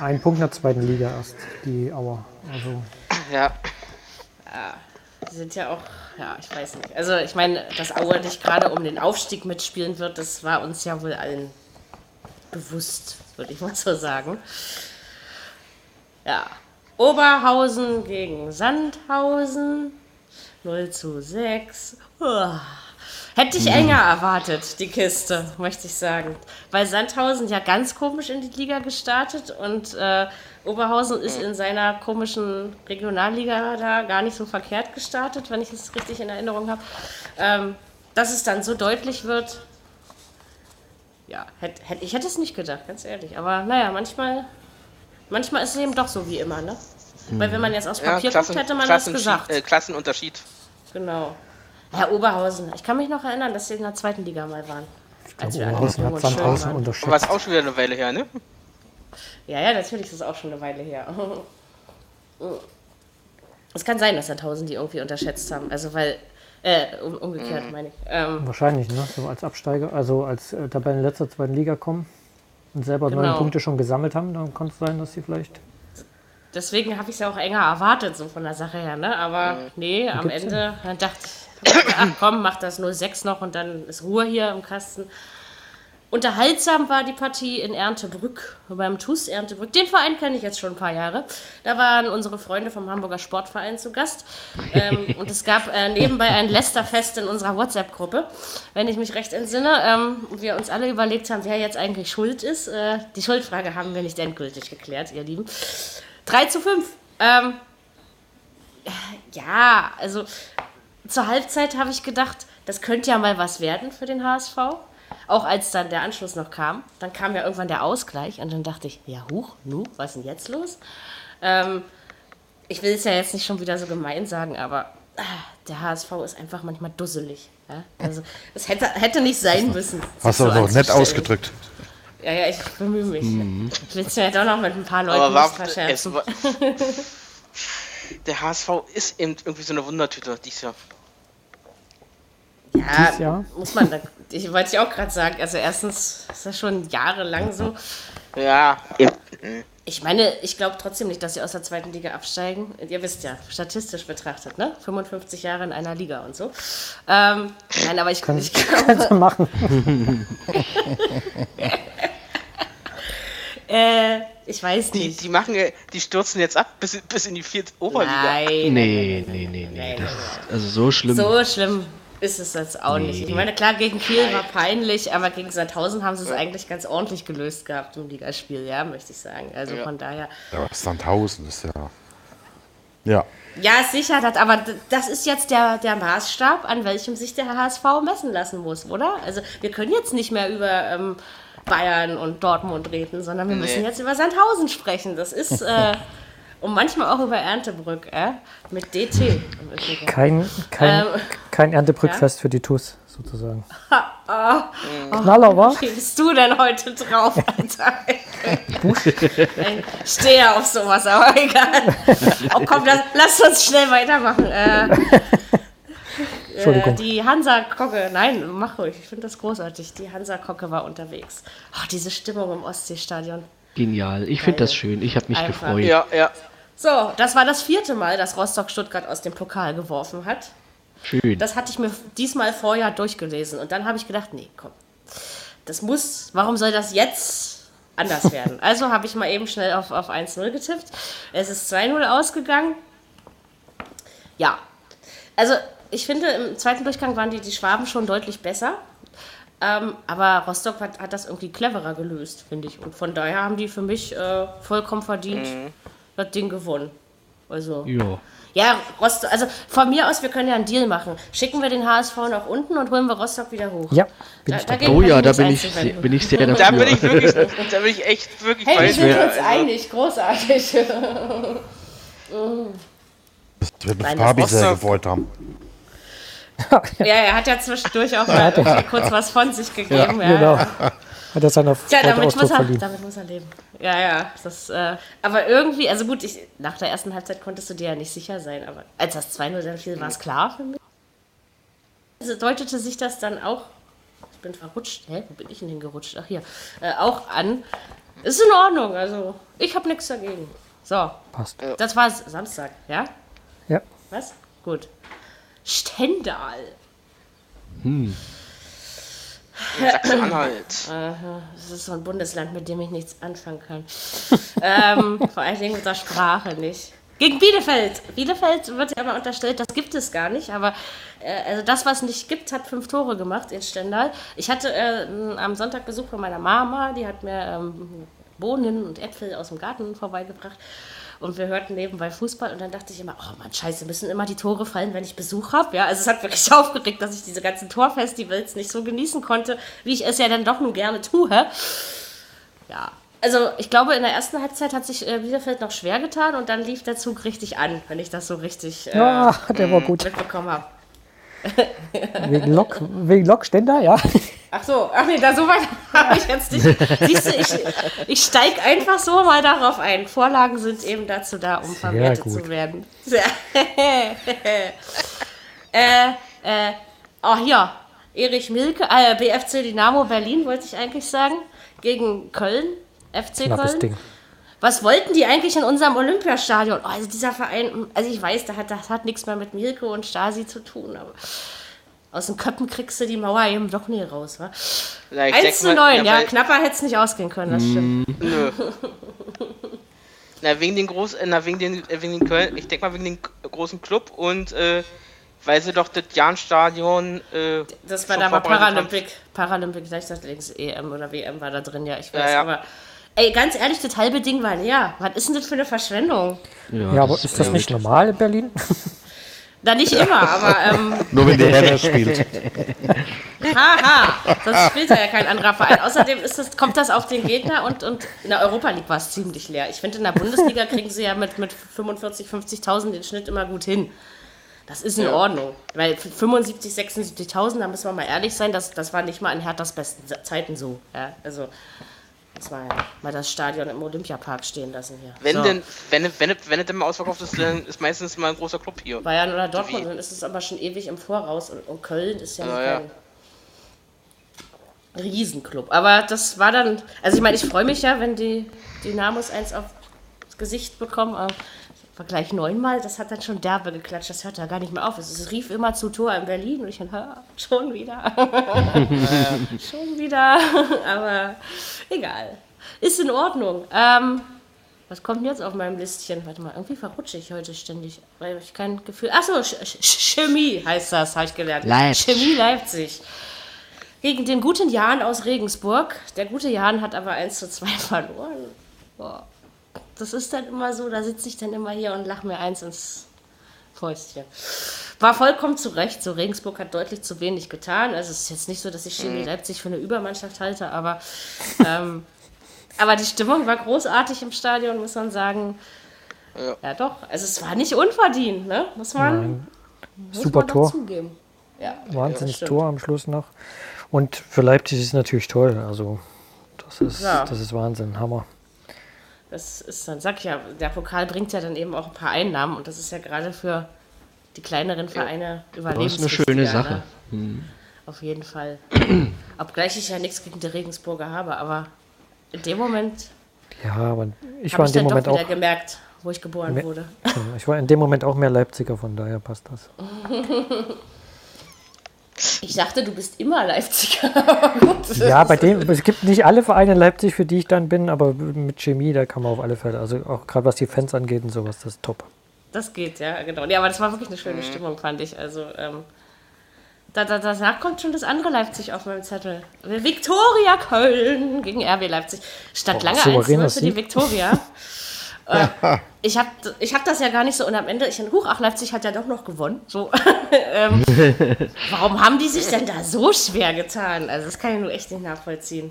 ein Punkt in der zweiten Liga erst, die Auer. Also Ja. Die sind ja auch, ja, ich weiß nicht. Also, ich meine, dass Aue nicht gerade um den Aufstieg mitspielen wird, das war uns ja wohl allen bewusst, würde ich mal so sagen. Ja. Oberhausen gegen Sandhausen. 0 zu 6. Uah. Hätte ich enger erwartet, die Kiste, möchte ich sagen. Weil Sandhausen ja ganz komisch in die Liga gestartet und äh, Oberhausen ist in seiner komischen Regionalliga da gar nicht so verkehrt gestartet, wenn ich es richtig in Erinnerung habe. Ähm, dass es dann so deutlich wird, ja, hätt, hätt, ich hätte es nicht gedacht, ganz ehrlich. Aber naja, manchmal, manchmal ist es eben doch so wie immer, ne? Weil wenn man jetzt aufs ja Papier Klassen, guckt, hätte man das gesagt. Äh, Klassenunterschied. Genau. Herr Oberhausen, ich kann mich noch erinnern, dass Sie in der zweiten Liga mal waren. Als wir alle Oberhausen hat Sandhausen waren. Aber unterschätzt. ist auch schon wieder eine Weile her, ne? Ja, ja, natürlich ist es auch schon eine Weile her. Es kann sein, dass Sandhausen die irgendwie unterschätzt haben. Also, weil, äh, um, umgekehrt meine ich. Ähm, Wahrscheinlich, ne? So als Absteiger, also als äh, Tabellenletzter zweiten Liga kommen und selber neun Genau. Punkte schon gesammelt haben, dann kann es sein, dass sie vielleicht. Deswegen habe ich es ja auch enger erwartet, so von der Sache her, ne? Aber nee, am Ende dann dachte ich, ach komm, mach das 0-6 noch und dann ist Ruhe hier im Kasten. Unterhaltsam war die Partie in Erntebrück, beim TuS Erntebrück. Den Verein kenne ich jetzt schon ein paar Jahre. Da waren unsere Freunde vom Hamburger Sportverein zu Gast. Ähm, und es gab äh, nebenbei ein Lästerfest in unserer WhatsApp-Gruppe, wenn ich mich recht entsinne. Ähm, wir uns alle überlegt haben, wer jetzt eigentlich schuld ist. Äh, die Schuldfrage haben wir nicht endgültig geklärt, ihr Lieben. 3 zu 5. Ähm, ja, also zur Halbzeit habe ich gedacht, das könnte ja mal was werden für den HSV. Auch als dann der Anschluss noch kam. Dann kam ja irgendwann der Ausgleich und dann dachte ich, ja, huch, nu, was ist denn jetzt los? Ähm, ich will es ja jetzt nicht schon wieder so gemein sagen, aber ah, der HSV ist einfach manchmal dusselig. Ja? Also, es hätte, hätte nicht sein müssen. Hast du so auch noch nett ausgedrückt. Ja, ja, ich bemühe mich. Ich will es ja doch noch mit ein paar Leuten Aber war, verscherzen. war, der HSV ist eben irgendwie so eine Wundertüte dieses Jahr. Ja, Dieses Jahr? muss man, da, ich wollte ich auch gerade sagen, also erstens ist das schon jahrelang so. Ja. Ich meine, ich glaube trotzdem nicht, dass sie aus der zweiten Liga absteigen. Ihr wisst ja, statistisch betrachtet, ne? 55 Jahre in einer Liga und so. Ähm, nein, aber ich, ich Kannst du glaube, machen. äh, ich weiß Die, nicht. die machen, äh, die stürzen jetzt ab bis, bis in die vierte Oberliga. Nein, Nee, nee, nee, nee. Das ist also so schlimm. so schlimm ist es jetzt auch nicht. Ich meine, klar, gegen Kiel war peinlich, aber gegen Sandhausen haben sie es eigentlich ganz ordentlich gelöst gehabt im Ligaspiel, ja, möchte ich sagen. Also Ja. von daher. Ja, Sandhausen ist ja. Ja. Ja, sicher, das, aber das ist jetzt der, der Maßstab, an welchem sich der HSV messen lassen muss, oder? Also wir können jetzt nicht mehr über ähm, Bayern und Dortmund reden, sondern wir müssen Nee. jetzt über Sandhausen sprechen. Das ist, äh, und manchmal auch über Erntebrück, äh, mit DT. im Übrigen. Kein, kein, Ähm, kein Erntebrückfest für die TUS, sozusagen. Ah, Knaller, wa? Wie bist du denn heute drauf, Alter? ich stehe auf sowas, aber egal. Oh komm, lass, lass uns schnell weitermachen. Äh, Entschuldigung. Äh, die Hansa Kocke, nein, mach ruhig, ich finde das großartig. Die Hansa Kocke war unterwegs. Oh, diese Stimmung im Ostseestadion. Genial. Ich finde das schön. Ich habe mich Einfach. gefreut. Ja, ja. So, das war das vierte Mal, dass Rostock Stuttgart aus dem Pokal geworfen hat. Schön. Das hatte ich mir diesmal vorher durchgelesen und dann habe ich gedacht, nee, komm, das muss, warum soll das jetzt anders werden? Also habe ich mal eben schnell auf, auf 1-0 getippt. Es ist 2-0 ausgegangen. Ja, also ich finde, im zweiten Durchgang waren die, die Schwaben schon deutlich besser. Ähm, aber Rostock hat, hat das irgendwie cleverer gelöst, finde ich. Und von daher haben die für mich äh, vollkommen verdient das Ding gewonnen. Also. Ja. Ja, Rostock, also von mir aus, wir können ja einen Deal machen. Schicken wir den HSV nach unten und holen wir Rostock wieder hoch. Ja, bin Da- dagegen Oh ja, da bin ich, sehr, bin ich sehr dafür. Da bin ich wirklich, da bin ich echt wirklich Hey, wir sind uns Also, einig, großartig. Das wird mit Nein, Fabi sehr gewollt haben. ja, er hat ja zwischendurch auch mal kurz was von sich gegeben. Ja, Genau. ja. Hat er Tja, Freude damit muss, er, verliehen. damit muss er leben. Ja, ja. Das, äh, aber irgendwie, also gut, ich, nach der ersten Halbzeit konntest du dir ja nicht sicher sein, aber als das 2-0 dann fiel, war es klar für mich. Also deutete sich das dann auch, ich bin verrutscht, hä, wo bin ich denn hingerutscht? Ach hier, äh, auch an. Ist in Ordnung, also ich habe nichts dagegen. So, Passt. das war Samstag, ja? Ja. Was? Gut. Stendal. Sachsen-Anhalt. Das ist so ein Bundesland, mit dem ich nichts anfangen kann. ähm, vor allen Dingen mit der Sprache nicht. Gegen Bielefeld. Bielefeld wird ja immer unterstellt, das gibt es gar nicht, aber äh, also das, was nicht gibt, hat fünf Tore gemacht in Stendal. Ich hatte äh, am Sonntag Besuch von meiner Mama, die hat mir ähm, Bohnen und Äpfel aus dem Garten vorbeigebracht. Und wir hörten nebenbei Fußball und dann dachte ich immer, oh Mann, scheiße, müssen immer die Tore fallen, wenn ich Besuch habe. Ja, also es hat wirklich aufgeregt, dass ich diese ganzen Torfestivals nicht so genießen konnte, wie ich es ja dann doch nun gerne tue. Ja, also ich glaube, in der ersten Halbzeit hat sich äh, Bielefeld noch schwer getan und dann lief der Zug richtig an, wenn ich das so richtig äh, Ja, der war gut. mitbekommen habe. Wegen Lok, wegen Lokständer, ja. Ach so, ach nee, da so weit habe ich jetzt nicht. Siehst du, ich, ich steige einfach so mal darauf ein. Vorlagen sind eben dazu da, um verwertet zu werden. Sehr. äh, äh, oh hier, Erich Milke, äh, BFC Dynamo Berlin wollte ich eigentlich sagen, gegen Köln, FC Knappes Köln. Ding. Was wollten die eigentlich in unserem Olympiastadion? Oh, also dieser Verein, also ich weiß, das hat, das hat nichts mehr mit Milke und Stasi zu tun, aber aus den Köppen kriegst du die Mauer eben doch nie raus, wa? Ja, ich 1 denk zu mal- 9, ja, weil- knapper hätte es nicht ausgehen können, das stimmt. Nö. Na, wegen den Groß, na, wegen den, äh, wegen den Köln, ich denke mal wegen den großen Club und äh, weil sie doch das Jahnstadion äh, Das war da mal. Paralympic, Paralympic Leichtathletics EM oder WM war da drin, ja, ich weiß, Ja, ja. aber ey, ganz ehrlich, das halbe Ding war leer. Was ist denn das für eine Verschwendung? Ja, aber ist das nicht normal in Berlin? Da nicht immer, aber ähm, Nur wenn der Herr spielt. Haha, das spielt ja kein anderer Verein. Außerdem ist das, kommt das auf den Gegner und, und in der Europa League war es ziemlich leer. Ich finde, in der Bundesliga kriegen sie ja mit, mit 45.000, 50.000 den Schnitt immer gut hin. Das ist in Ordnung. Weil 75.000, 76.000, da müssen wir mal ehrlich sein, das, das war nicht mal in Herthas besten Zeiten so. Ja, also Jetzt mal, mal das Stadion im Olympiapark stehen lassen hier. Wenn So. denn, wenn, wenn, wenn es denn mal ausverkauft ist, dann ist meistens mal ein großer Club hier. Bayern oder Dortmund, Wie? dann ist es aber schon ewig im Voraus. Und, und Köln ist ja, ja. kein Riesenclub. Aber das war dann, also ich meine, ich freue mich ja, wenn die Dynamos eins aufs Gesicht bekommen. Aber war gleich neunmal, das hat dann schon derbe geklatscht. Das hört ja gar nicht mehr auf. Es, rief immer zu Tor in Berlin und ich "Ha, schon wieder. schon wieder. aber egal. Ist in Ordnung. Ähm, was kommt jetzt auf meinem Listchen? Warte mal, irgendwie verrutsche ich heute ständig, weil ich kein Gefühl. Achso, Ch Ch Chemie heißt das, habe ich gelernt. Leipzig. Chemie Leipzig. Gegen den guten Jan aus Regensburg. Der gute Jan hat aber 1 zu 2 verloren. Boah. Das ist dann immer so, da sitze ich dann immer hier und lache mir eins ins Fäustchen. War vollkommen zu Recht. So, Regensburg hat deutlich zu wenig getan. Also es ist jetzt nicht so, dass ich Chemie Leipzig für eine Übermannschaft halte, aber, ähm, aber die Stimmung war großartig im Stadion, muss man sagen. Ja. Ja, doch. Also es war nicht unverdient, ne? Muss man, Nein, muss super man Tor. zugeben. Ja, Wahnsinnig stimmt. Tor am Schluss noch. Und für Leipzig ist es natürlich toll. Also, das ist, Ja. das ist Wahnsinn, Hammer. Das ist dann, sag ich ja, der Pokal bringt ja dann eben auch ein paar Einnahmen und das ist ja gerade für die kleineren Vereine Das ist eine schöne Sache. Ne? Auf jeden Fall. Obgleich ich ja nichts gegen die Regensburger habe, aber in dem Moment Ja, aber ich war ich in dem dann Moment doch wieder auch, gemerkt, wo ich geboren Me- wurde. ich war in dem Moment auch mehr Leipziger, von daher passt das. Ich dachte, du bist immer Leipziger. Ja, bei dem, es gibt nicht alle Vereine in Leipzig, für die ich dann bin, aber mit Chemie, da kann man auf alle Fälle, also auch gerade was die Fans angeht und sowas, das ist top. Das geht, ja, genau. Ja, aber das war wirklich eine schöne Stimmung, fand ich. Also, ähm, da, da, danach kommt schon das andere Leipzig auf meinem Zettel. Viktoria Köln gegen RB Leipzig. Stand lange 1 souveräner ne, für die. Viktoria. äh, ich habe ich hab das ja gar nicht so. Und am Ende, ich huch, ach, Leipzig hat ja doch noch gewonnen. So. ähm, warum haben die sich denn da so schwer getan? Also, das kann ich nur echt nicht nachvollziehen.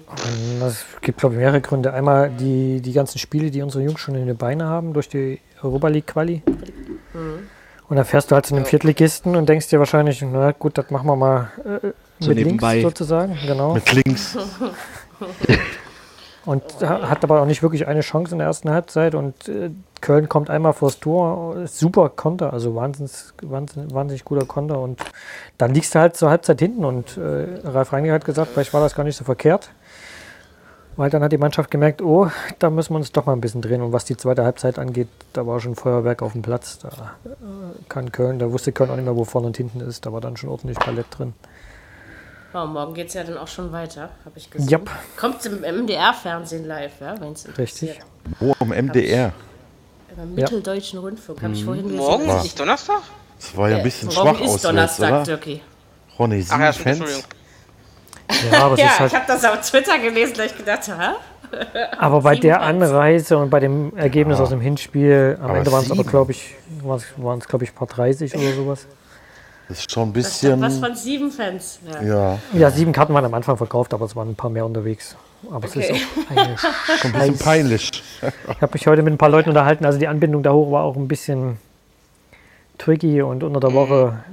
Das gibt, glaube ich, mehrere Gründe. Einmal die, die ganzen Spiele, die unsere Jungs schon in den Beine haben, durch die Europa League Quali. Und dann fährst du halt zu einem Viertligisten und denkst dir wahrscheinlich, na gut, das machen wir mal äh, So mit nebenbei. links sozusagen. Genau. Mit links. Und ha- hat aber auch nicht wirklich eine Chance in der ersten Halbzeit. Und äh, Köln kommt einmal vors Tor. Super Konter, also wahnsinnig, wahnsinnig, wahnsinnig guter Konter. Und dann liegst du halt zur Halbzeit hinten. Und äh, Ralf Rangnick hat gesagt, vielleicht war das gar nicht so verkehrt. Weil dann hat die Mannschaft gemerkt, oh, da müssen wir uns doch mal ein bisschen drehen. Und was die zweite Halbzeit angeht, da war schon Feuerwerk auf dem Platz. Da äh, kann Köln, da wusste Köln auch nicht mehr, wo vorne und hinten ist. Da war dann schon ordentlich Palett drin. Oh, morgen geht es ja dann auch schon weiter, habe ich gesehen. Jap. Kommt im MDR-Fernsehen live, ja, wenn es Richtig. Wo am MDR? Beim Mitteldeutschen Rundfunk habe ich vorhin Morgen? gelesen. Ist nicht Donnerstag? Das war ja ein bisschen Morgen schwach ist auswärts, Donnerstag, oder? Dirkie. Ronny, Ach sieben ja, Fans. Entschuldigung. Ja, aber es Ja, ist halt ich habe das auf Twitter gelesen, da ich gedacht, hä? Aber bei der. Anreise und bei dem Ergebnis aus dem Hinspiel, am Aber Ende waren es aber, glaube ich, waren es, glaube ich, paar 30 oder sowas. Das ist schon ein Das bisschen. was von sieben Fans. Ja. Ja, Ja, sieben Karten waren am Anfang verkauft, aber es waren ein paar mehr unterwegs. Aber es ist Okay. auch eine schon ein bisschen peinlich. Ich habe mich heute mit ein paar Leuten unterhalten, also die Anbindung da hoch war auch ein bisschen tricky und unter der Woche,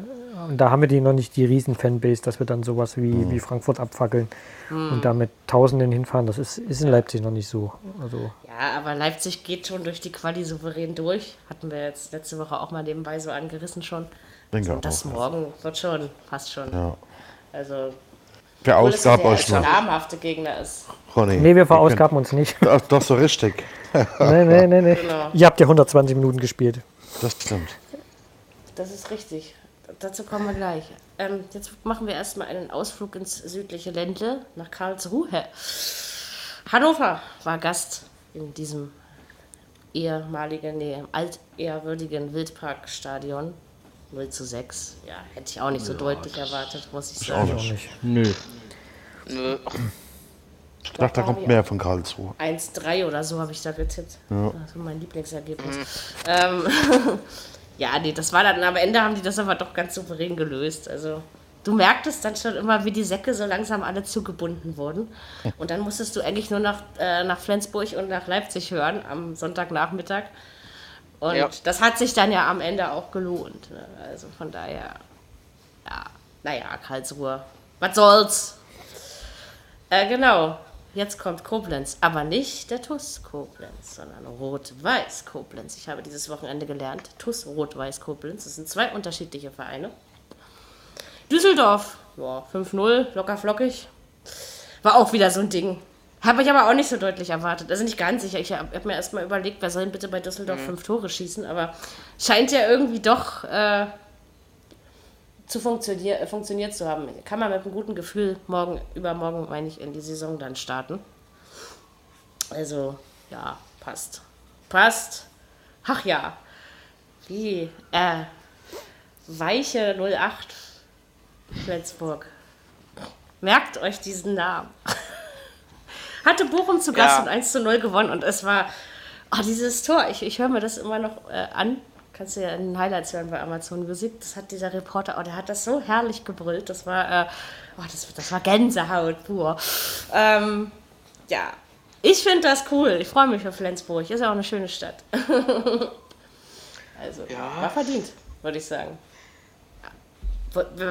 und da haben wir die noch nicht die riesen Fanbase, dass wir dann sowas wie, wie Frankfurt abfackeln und da mit Tausenden hinfahren. Das ist, ist in Leipzig noch nicht so. Also ja, aber Leipzig geht schon durch die Quali souverän durch. Hatten wir jetzt letzte Woche auch mal nebenbei so angerissen schon. Denke Und das auch. morgen wird schon, passt schon. Ja. Also, der euch noch. namhafte Gegner ist. Ronny. nee, wir verausgaben uns nicht. Ach, doch, so richtig. nee, nee, nee, nee. Genau. Ihr habt ja 120 Minuten gespielt. Das stimmt. Das ist richtig. Dazu kommen wir gleich. Ähm, jetzt machen wir erstmal einen Ausflug ins südliche Ländle nach Karlsruhe. Hannover war Gast in diesem ehemaligen, nee, im altehrwürdigen Wildparkstadion. 0 zu 6. Ja, hätte ich auch nicht so deutlich erwartet, muss ich sagen. Auch nicht. nicht. Nö. Nö. Ich dachte, da kommt mehr von Karlsruhe. 1-3 oder so habe ich da getippt. Das war mein Lieblingsergebnis. Ähm, ja, nee, das war dann, am Ende haben die das aber doch ganz souverän gelöst. Also du merktest dann schon immer, wie die Säcke so langsam alle zugebunden wurden. Und dann musstest du eigentlich nur nach, äh, nach Flensburg und nach Leipzig hören am Sonntagnachmittag. Und Ja. das hat sich dann ja am Ende auch gelohnt. Ne? Also von daher, ja, naja, Karlsruhe. Was soll's? Äh, genau. Jetzt kommt Koblenz, aber nicht der TUS Koblenz, sondern Rot-Weiß Koblenz. Ich habe dieses Wochenende gelernt, TUS Rot-Weiß Koblenz. Das sind zwei unterschiedliche Vereine. Düsseldorf, ja, 5-0, locker flockig. War auch wieder so ein Ding. Habe ich aber auch nicht so deutlich erwartet. Also nicht ganz sicher. Ich habe hab mir erstmal überlegt, wer soll denn bitte bei Düsseldorf fünf Tore schießen, aber scheint ja irgendwie doch äh, zu funktionier äh, funktioniert zu haben. Kann man mit einem guten Gefühl morgen, übermorgen, meine ich, in die Saison dann starten. Also, ja, passt. Passt. Ach ja. Wie, äh, weiche 08 Flensburg. Merkt euch diesen Namen. Hatte Bochum zu Gast Ja. und 1 zu 0 gewonnen und es war, oh, dieses Tor, ich, ich höre mir das immer noch äh, an. Kannst du ja in den Highlights hören bei Amazon Music. Das hat dieser Reporter, oh, der hat das so herrlich gebrüllt. Das war, äh, oh, das, das war Gänsehaut pur. Ähm, ja, ich finde das cool. Ich freue mich für Flensburg. Ist ja auch eine schöne Stadt. also, Ja. war verdient, würde ich sagen.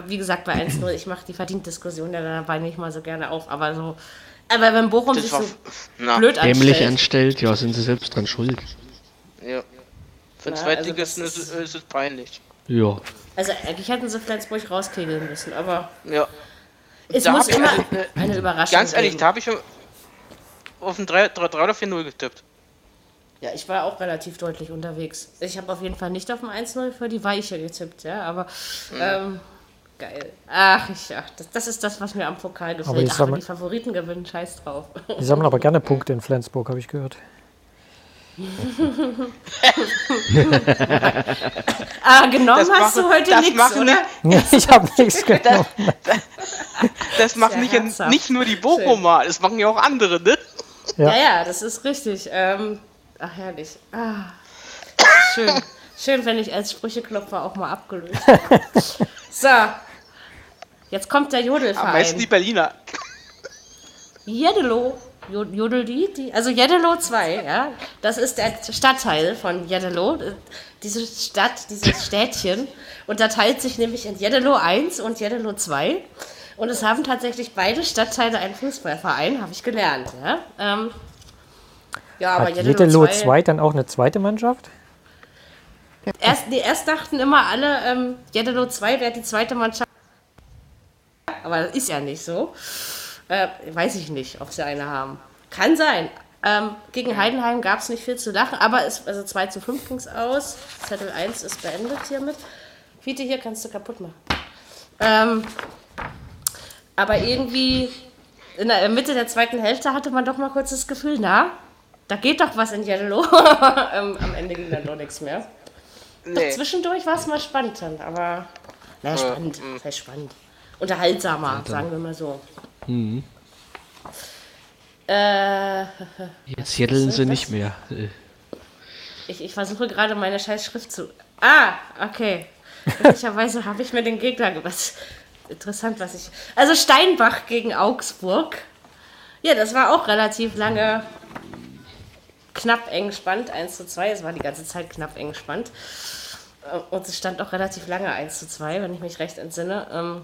Wie gesagt, bei 1-0, ich mache die Verdient-Diskussion ja dabei nicht mal so gerne auf, aber so. Aber wenn Bochum Das sich so Na, blöd Dämlich anstellt, anstellt, ja, sind sie selbst dran schuld. ja. Für den Na, Zweitligisten also ist, es- ist es peinlich. Ja. also eigentlich hätten sie Flensburg rauskegeln müssen, aber Ja. es Da muss immer also, äh, eine Überraschung Ganz ehrlich, geben. da habe ich auf ein 3, 3, 3 oder 4-0 getippt. Ja, ich war auch relativ deutlich unterwegs. Ich habe auf jeden Fall nicht auf dem 1-0 für die Weiche getippt, ja, aber ähm, geil. Ach, ich, ach das, das ist das, was mir am Pokal gefällt. ich Ach, sag wenn mal- die Favoriten gewinnen, scheiß drauf. Die sammeln aber gerne Punkte in Flensburg, habe ich gehört. Ah, genommen Das hast du machen- heute das nichts, machen oder? Nee, ich habe nichts genommen. Das machen ja nicht, herzhaft. nicht nur die Bochumer, das machen ja auch andere, ne? Ja, ja, das ist richtig. Ähm, ach, herrlich. Ah, schön. Schön, wenn ich als Sprücheklopfer auch mal abgelöst werde. So. Jetzt kommt der Am meisten die Jodelverein. Berliner. Jeddelo. Jo- Jodeli, die, also Jeddelo 2, ja. Das ist der Stadtteil von Jeddelo. Diese Stadt, dieses Städtchen, unterteilt sich nämlich in Jeddelo 1 und Jeddelo 2. Und es haben tatsächlich beide Stadtteile einen Fußballverein, habe ich gelernt, ja. Ähm, ja, aber Hat Jeddelo 2 dann auch eine zweite Mannschaft? Erst, nee, erst dachten immer alle, ähm, Jeddelo 2 wäre die zweite Mannschaft. Aber das ist ja nicht so. Äh, weiß ich nicht, ob sie eine haben. Kann sein. Ähm, gegen Heidenheim gab es nicht viel zu lachen, aber es, also 2 zu 5 ging es aus. Zettel 1 ist beendet hiermit. Fiete, hier kannst du kaputt machen. Ähm, aber irgendwie in der Mitte der zweiten Hälfte hatte man doch mal kurz das Gefühl, na, da geht doch was in Jeddelo. ähm, am Ende ging dann doch nichts mehr. Doch Nee. zwischendurch war es mal spannend dann, aber. Naja, spannend. Das heißt spannend. Unterhaltsamer, sagen wir mal so. Äh, Jetzt jetteln sie nicht mehr. Ich, ich versuche gerade meine scheiß Schrift zu. Ah, okay. Möglicherweise habe ich mir den Gegner was Interessant, was ich. Also Steinbach gegen Augsburg. Ja, das war auch relativ lange knapp eng spannend, 1 zu 2. Es war die ganze Zeit knapp eng spannend. Und es stand auch relativ lange 1 zu 2, wenn ich mich recht entsinne.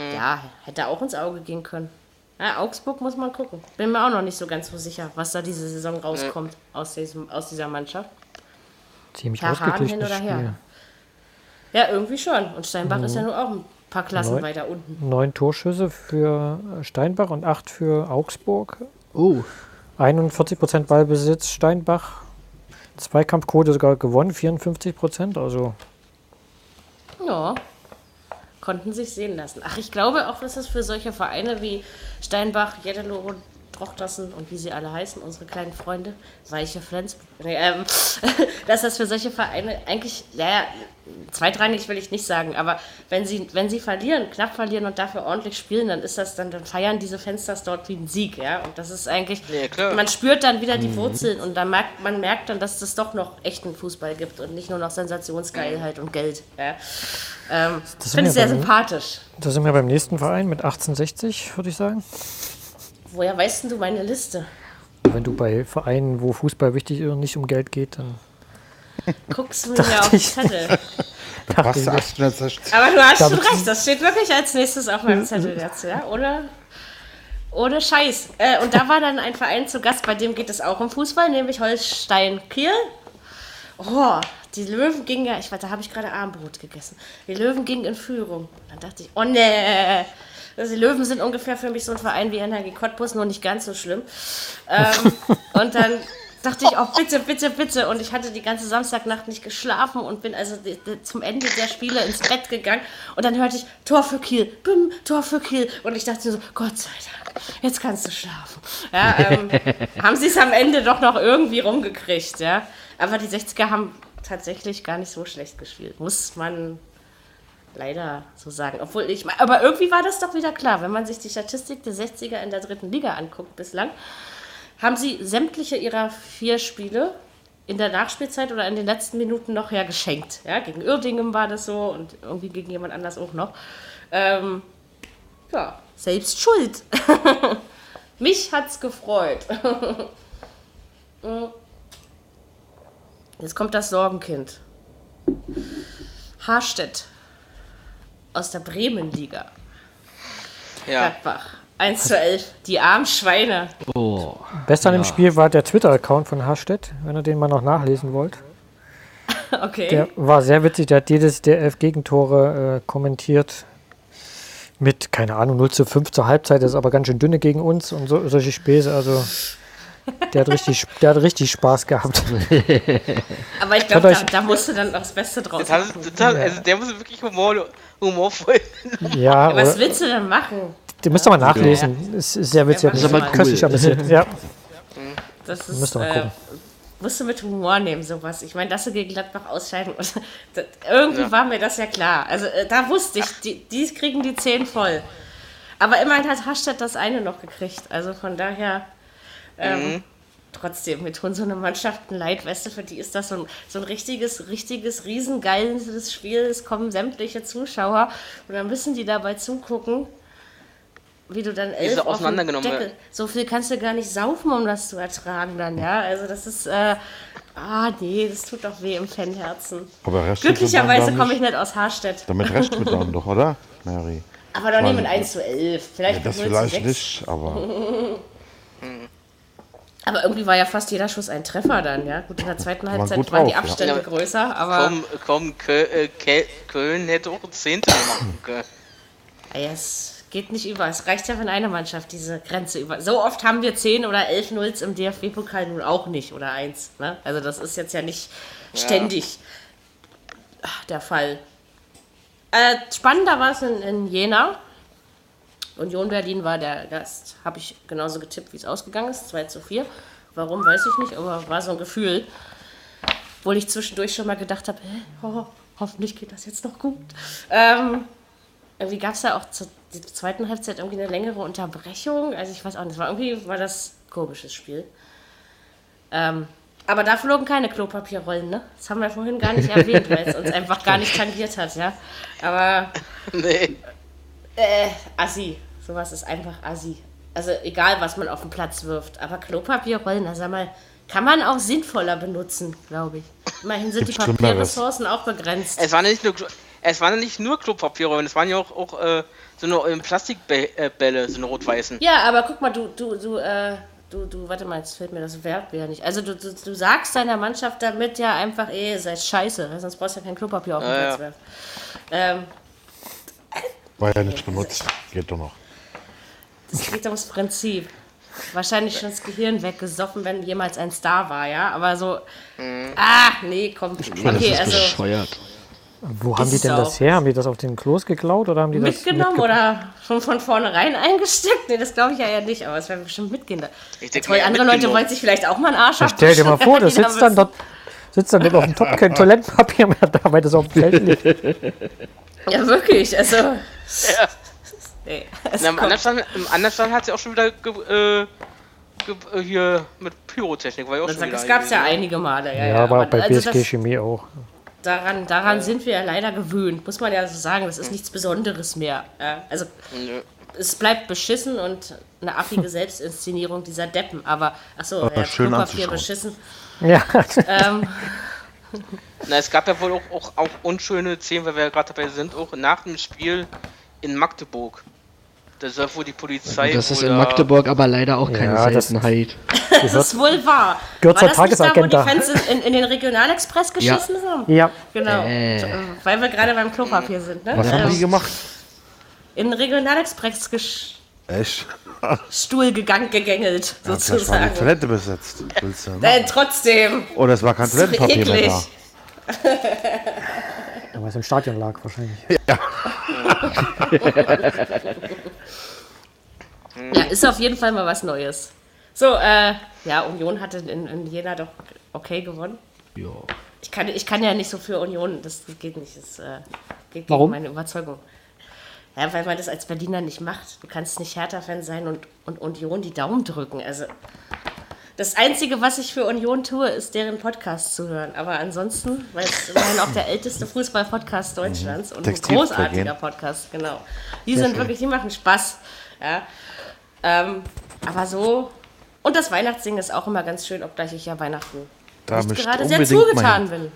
Ähm, Ja, hätte auch ins Auge gehen können. Ja, Augsburg muss man gucken. Bin mir auch noch nicht so ganz so sicher, was da diese Saison rauskommt aus, diesem, aus dieser Mannschaft. Ziemlich Herr Hahn hin oder her? Spiel. Ja, irgendwie schon. Und Steinbach ist ja nur auch ein paar Klassen Neun. weiter unten. Neun Torschüsse für Steinbach und acht für Augsburg. Oh, 41% Ballbesitz Steinbach. Zweikampfquote sogar gewonnen, 54%. Also Ja, konnten sich sehen lassen. Ach, ich glaube auch, dass das für solche Vereine wie Steinbach, Jeddelo und Trochtersen und wie sie alle heißen, unsere kleinen Freunde, Weiche Flens, nee, ähm, dass das für solche Vereine eigentlich, naja, zweitrangig will ich nicht sagen, aber wenn sie, wenn sie verlieren, knapp verlieren und dafür ordentlich spielen, dann ist das dann, dann feiern diese Fans das dort wie ein Sieg, ja. Und das ist eigentlich, Ja, klar. man spürt dann wieder die Wurzeln und dann merkt, man merkt dann, dass es doch noch echten Fußball gibt und nicht nur noch Sensationsgeilheit und Geld, ja. Ähm, Das Finde ich sehr sympathisch. da sind wir beim nächsten Verein mit 1860, würde ich sagen. Woher weißt denn du meine Liste? Wenn du bei Vereinen, wo Fußball wichtig ist und nicht um Geld geht, dann Guckst du mir ja auf den Zettel. dachte ich, Was 1860? Aber du hast schon recht, das steht wirklich als nächstes auf meinem Zettel jetzt, ja? Oder? Ohne Scheiß. Äh, und da war dann ein Verein zu Gast, bei dem geht es auch um Fußball, nämlich Holstein Kiel. Oh, die Löwen gingen ja, ich weiß, da habe ich gerade Armbrot gegessen. Die Löwen gingen in Führung. Dann dachte ich, oh nee. Also die Löwen sind ungefähr für mich so ein Verein wie NHG Cottbus, nur nicht ganz so schlimm. Ähm, und dann dachte ich, oh bitte, bitte, bitte. Und ich hatte die ganze Samstagnacht nicht geschlafen und bin also zum Ende der Spiele ins Bett gegangen. Und dann hörte ich Tor für Kiel, bim, Tor für Kiel. Und ich dachte so, Gott sei Dank, jetzt kannst du schlafen. Ja, ähm, haben sie es am Ende doch noch irgendwie rumgekriegt, ja. Aber die 60er haben tatsächlich gar nicht so schlecht gespielt, muss man leider so sagen. Obwohl ich, aber irgendwie war das doch wieder klar, wenn man sich die Statistik der 60er in der dritten Liga anguckt bislang haben sie sämtliche ihrer vier Spiele in der Nachspielzeit oder in den letzten Minuten noch ja geschenkt. Ja, gegen Uerdingen war das so und irgendwie gegen jemand anders auch noch. Ähm, ja, selbst schuld. Mich hat's gefreut. Jetzt kommt das Sorgenkind. Harstedt aus der Bremenliga. Ja. Gladbach. 1 zu 11. Die armen Schweine. Oh. Best an dem Spiel war der Twitter-Account von Hastedt, wenn ihr den mal noch nachlesen wollt. Okay. Der war sehr witzig, der hat jedes der elf Gegentore äh, kommentiert. Mit, keine Ahnung, 0 zu 5 zur Halbzeit, das ist aber ganz schön dünne gegen uns und so, solche Späße. Also, der hat, richtig, der hat richtig Spaß gehabt. Aber ich glaube, da, da musst du dann auch das Beste draus Das hat, das hat, also der muss wirklich Humor, humorvoll. Ja, Was oder, willst du denn machen? den müsst ihr mal nachlesen. Ist, ist sehr witzig. Ja, das ist aber köstlich cool. amüsiert. Ja, Das ist, Müsst ihr mal äh, gucken. musst du mit Humor nehmen, sowas. Ich meine, dass sie gegen Gladbach ausscheiden, das, irgendwie Ja. war mir das ja klar. Also äh, da wusste ich, die, die kriegen die 10 voll. Aber immerhin hat Hastedt das eine noch gekriegt. Also von daher, ähm, trotzdem, mir tun so eine Mannschaften leid, weißt du, für die ist das so ein, so ein richtiges, richtiges, riesengeiles Spiel. Es kommen sämtliche Zuschauer und dann müssen die dabei zugucken, wie du dann elf den auseinandergenommen Deckel, so viel kannst du gar nicht saufen, um das zu ertragen dann, ja. Also das ist, äh, ah nee, das tut doch weh im Fanherzen. Aber Glücklicherweise komme ich nicht- aus Harstedt. Damit rechnet man dann doch, oder? Mary. Aber doch nicht mit Weil- 1 zu 11. Ja, Vielleicht das 0 zu vielleicht 6. nicht, aber Aber irgendwie war ja fast jeder Schuss ein Treffer dann, ja. Gut, in der zweiten Halbzeit waren die drauf, ja. Abstände Ja. größer, aber Komm, komm Köl, äh, Köln hätte auch ein Zehntel machen können. ja, es geht nicht über. Es reicht ja, wenn eine Mannschaft diese Grenze über. So oft haben wir 10 oder 11 Nulls im DFB-Pokal nun auch nicht oder 1. Ne? Also das ist jetzt ja nicht ständig ach, der Fall. Äh, spannender war es in, in Jena. Union Berlin war der Gast. Habe ich genauso getippt, wie es ausgegangen ist. 2 zu 4. Warum, weiß ich nicht, aber war so ein Gefühl. Obwohl ich zwischendurch schon mal gedacht habe, oh, hoffentlich geht das jetzt noch gut. Ähm, irgendwie gab es ja auch zur zweiten Halbzeit irgendwie eine längere Unterbrechung. Also ich weiß auch nicht, war irgendwie war das ein komisches Spiel. Ähm, aber da flogen keine Klopapierrollen, ne? Das haben wir vorhin gar nicht erwähnt, weil es uns einfach gar nicht tangiert hat, ja. Aber Nee. äh, Assi. Sowas ist einfach Assi. Also egal, was man auf den Platz wirft. Aber Klopapierrollen, na sag mal, kann man auch sinnvoller benutzen, glaube ich. Immerhin sind Gibt's die. Papierressourcen auch begrenzt. Es waren nicht nur, es waren nicht nur Klopapiere, es waren ja auch, auch äh, so eine ähm, Plastikbälle, so eine rot-weißen. Ja, aber guck mal, du, du, du, äh, du, du, warte mal, jetzt fällt mir das Verb wieder nicht. Also du, du, du sagst deiner Mannschaft damit ja einfach, ey, seid scheiße, sonst brauchst du ja kein Klopapier auf den Ja, Platz ja. werfen. Ähm, war ja nicht benutzt. Geht doch noch. Es geht ums Prinzip. Wahrscheinlich schon das Gehirn weggesoffen, wenn jemals ein Star war, ja. Aber so, ah, nee, komm. Das Okay, ist also bescheuert. Wo haben die denn das her? Haben die das auf den Klos geklaut oder haben die das mitgenommen mitge- oder schon von vornherein eingesteckt? Nee, das glaube ich ja eher nicht, aber es werden bestimmt mitgehen. Ich Toll, andere Leute mitgenommen. wollen sich vielleicht auch mal einen Arsch Stell dir mal abwischen, vor, das sitzt dann dort, sitzt dann dort auf dem Top kein Toilettenpapier mehr da, weil das auf dem Feld liegt. Ja, wirklich, also. Nee, Na, Im anderen Stand, im anderen Stand hat sie auch schon wieder ge, äh, ge, äh, hier mit Pyrotechnik, war ja auch Man schon sagt, wieder das gab es ja einige Male. Ja, Ja, ja, aber auch bei also BSG das, Chemie auch. daran daran sind wir ja leider gewöhnt, muss man ja so sagen. Das ist nichts Besonderes mehr. Ja, also Nö. es bleibt beschissen und eine affige Selbstinszenierung dieser Deppen. Aber achso, Aber ja, schön Klopapier anzuschauen. beschissen. Ja, Ähm, Na, es gab ja wohl auch, auch, auch unschöne Szenen, weil wir ja gerade dabei sind, auch nach dem Spiel in Magdeburg. Da soll wohl die Polizei. Das ist in Magdeburg aber leider auch keine Ja, das- Seltenheit. Das ist wohl wahr. Gehört War zur das nicht da, wo die. Fans in, in, den Regionalexpress geschissen haben? Ja, Genau. Äh. Weil wir gerade beim Klopapier sind, ne? Was haben die Ähm, gemacht? in den Regionalexpress ges- Echt? Stuhl gegangen, gegängelt, Ja, vielleicht waren sozusagen. die Toilette besetzt. Willst du, äh, trotzdem. Oder es war kein Das Toilettenpapier mehr eklig. weil es im Stadion lag wahrscheinlich. Ja, ist auf jeden Fall mal was Neues. So, äh, ja, Union hatte in, in Jena doch okay gewonnen. Ja. Ich kann, ich kann ja nicht so für Union, das geht nicht. Das äh, geht gegen Warum? meine Überzeugung. Ja, weil man das als Berliner nicht macht. Du kannst nicht Hertha-Fan sein und, und Union die Daumen drücken. Also, das Einzige, was ich für Union tue, ist deren Podcast zu hören. Aber ansonsten, weil es immerhin auch der älteste Fußball-Podcast Deutschlands und ein großartiger Podcast, genau. Die sind wirklich, die machen Spaß. Ja. Ähm, aber so. Und das Weihnachtssingen ist auch immer ganz schön, obgleich ich ja Weihnachten Da nicht gerade sehr zugetan bin.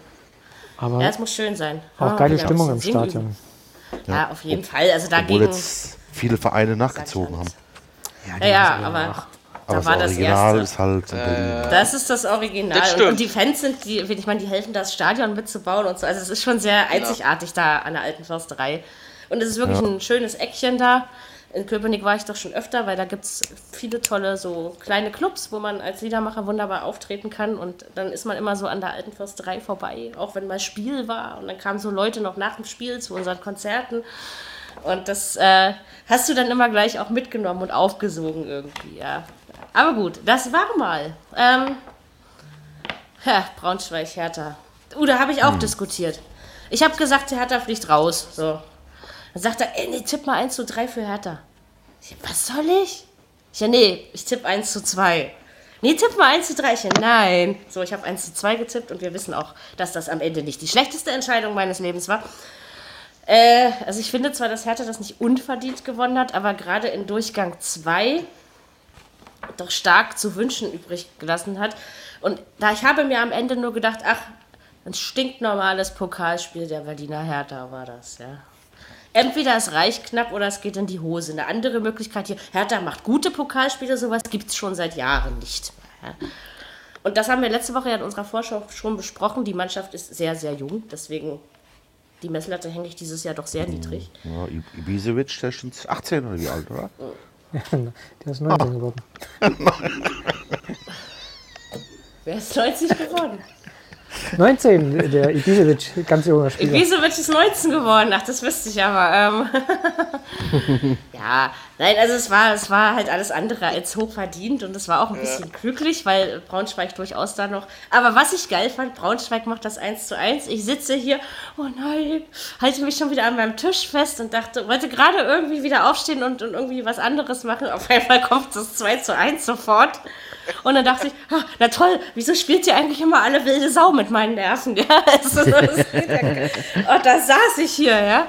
Aber Ja, es muss schön sein. auch Ah, geile Stimmung im Stadion. üben. Ja, auf jeden Fall. Also Obwohl dagegen. jetzt viele Vereine nachgezogen haben. Ja, ja, aber Aber da das war das Original erste. ist halt Berlin. Das ist das Original. Das und, und die Fans sind, die, ich meine, die helfen das Stadion mitzubauen und so. Also es ist schon sehr einzigartig da an der alten Försterei. Und es ist wirklich ein schönes Eckchen da. In Köpenick war ich doch schon öfter, weil da gibt es viele tolle so kleine Clubs, wo man als Liedermacher wunderbar auftreten kann. Und dann ist man immer so an der alten Försterei vorbei, auch wenn mal Spiel war. Und dann kamen so Leute noch nach dem Spiel zu unseren Konzerten. Und das äh, hast du dann immer gleich auch mitgenommen und aufgesogen irgendwie, ja. Aber gut, das war mal. Ähm, ja, Braunschweig, Hertha. Uh, da habe ich auch diskutiert. Ich habe gesagt, Hertha fliegt raus. So. Dann sagt er, ey, nee, tipp mal 1 zu 3 für Hertha. Ich, was soll ich? Ich ja, nee, ich tippe 1 zu 2. Nee, tipp mal 1 zu 3. Ich nein. So, ich habe 1 zu 2 getippt und wir wissen auch, dass das am Ende nicht die schlechteste Entscheidung meines Lebens war. Äh, also ich finde zwar, dass Hertha das nicht unverdient gewonnen hat, aber gerade in Durchgang 2 doch stark zu wünschen übrig gelassen hat. Und da ich habe mir am Ende nur gedacht, ach, ein stinknormales Pokalspiel der Berliner Hertha war das, ja. Entweder es reicht knapp oder es geht in die Hose. Eine andere Möglichkeit hier, Hertha macht gute Pokalspiele, sowas gibt es schon seit Jahren nicht. Und das haben wir letzte Woche ja in unserer Vorschau schon besprochen. Die Mannschaft ist sehr, sehr jung, deswegen die Messlatte hänge ich dieses Jahr doch sehr niedrig. Ja, Ibisevic, der ist schon 18 oder wie alt, oder? Der ist 19 geworden. Wer ist 90 geworden? 19, der Ibisevic, ganz junger Spieler. Ibisevic ist 19 geworden. Ach, das wüsste ich aber. Ähm ja, nein, also es war, es war halt alles andere als hochverdient und es war auch ein bisschen glücklich, weil Braunschweig durchaus da noch. Aber was ich geil fand, Braunschweig macht das 1 zu 1. Ich sitze hier, oh nein, halte mich schon wieder an meinem Tisch fest und dachte, wollte gerade irgendwie wieder aufstehen und, und irgendwie was anderes machen. Auf einmal kommt das 2 zu 1 sofort. Und dann dachte ich, ah, na toll, wieso spielt ihr eigentlich immer alle wilde Sau mit meinen Nerven? Ja, also, das, oh, da saß ich hier, ja.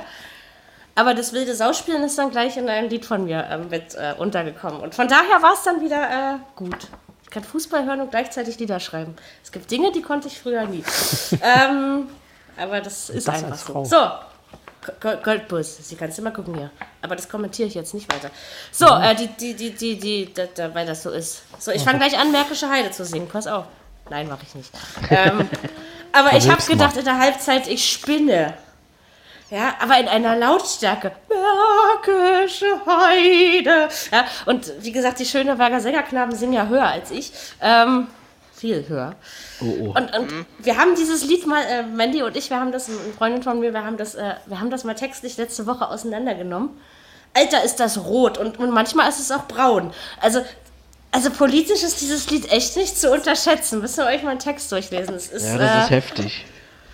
Aber das wilde Sauspielen ist dann gleich in einem Lied von mir ähm, mit äh, untergekommen. Und von daher war es dann wieder äh, gut. Ich kann Fußball hören und gleichzeitig Lieder schreiben. Es gibt Dinge, die konnte ich früher nie. ähm, aber das ist Das einfach so. So, Goldbus, Sie kannst immer gucken hier. Aber das kommentiere ich jetzt nicht weiter. So, äh, die, die, die, die, die, da, da, weil das so ist. So, ich fange gleich an, Märkische Heide zu singen. Pass auf. Nein, mache ich nicht. Ähm, aber ich habe gedacht in der Halbzeit, ich spinne. Ja, aber in einer Lautstärke. Märkische Heide. Ja, und wie gesagt, die Schöneberger Sängerknaben singen ja höher als ich. Ähm, viel höher. Oh, oh. Und, und wir haben dieses Lied mal, äh, Mandy und ich, wir haben das, eine Freundin von mir, wir haben das, äh, wir haben das mal textlich letzte Woche auseinandergenommen. Alter, ist das rot und, und manchmal ist es auch braun. Also, also politisch ist dieses Lied echt nicht zu unterschätzen. Müsst ihr euch mal einen Text durchlesen. Es ist, Ja, das ist äh, heftig.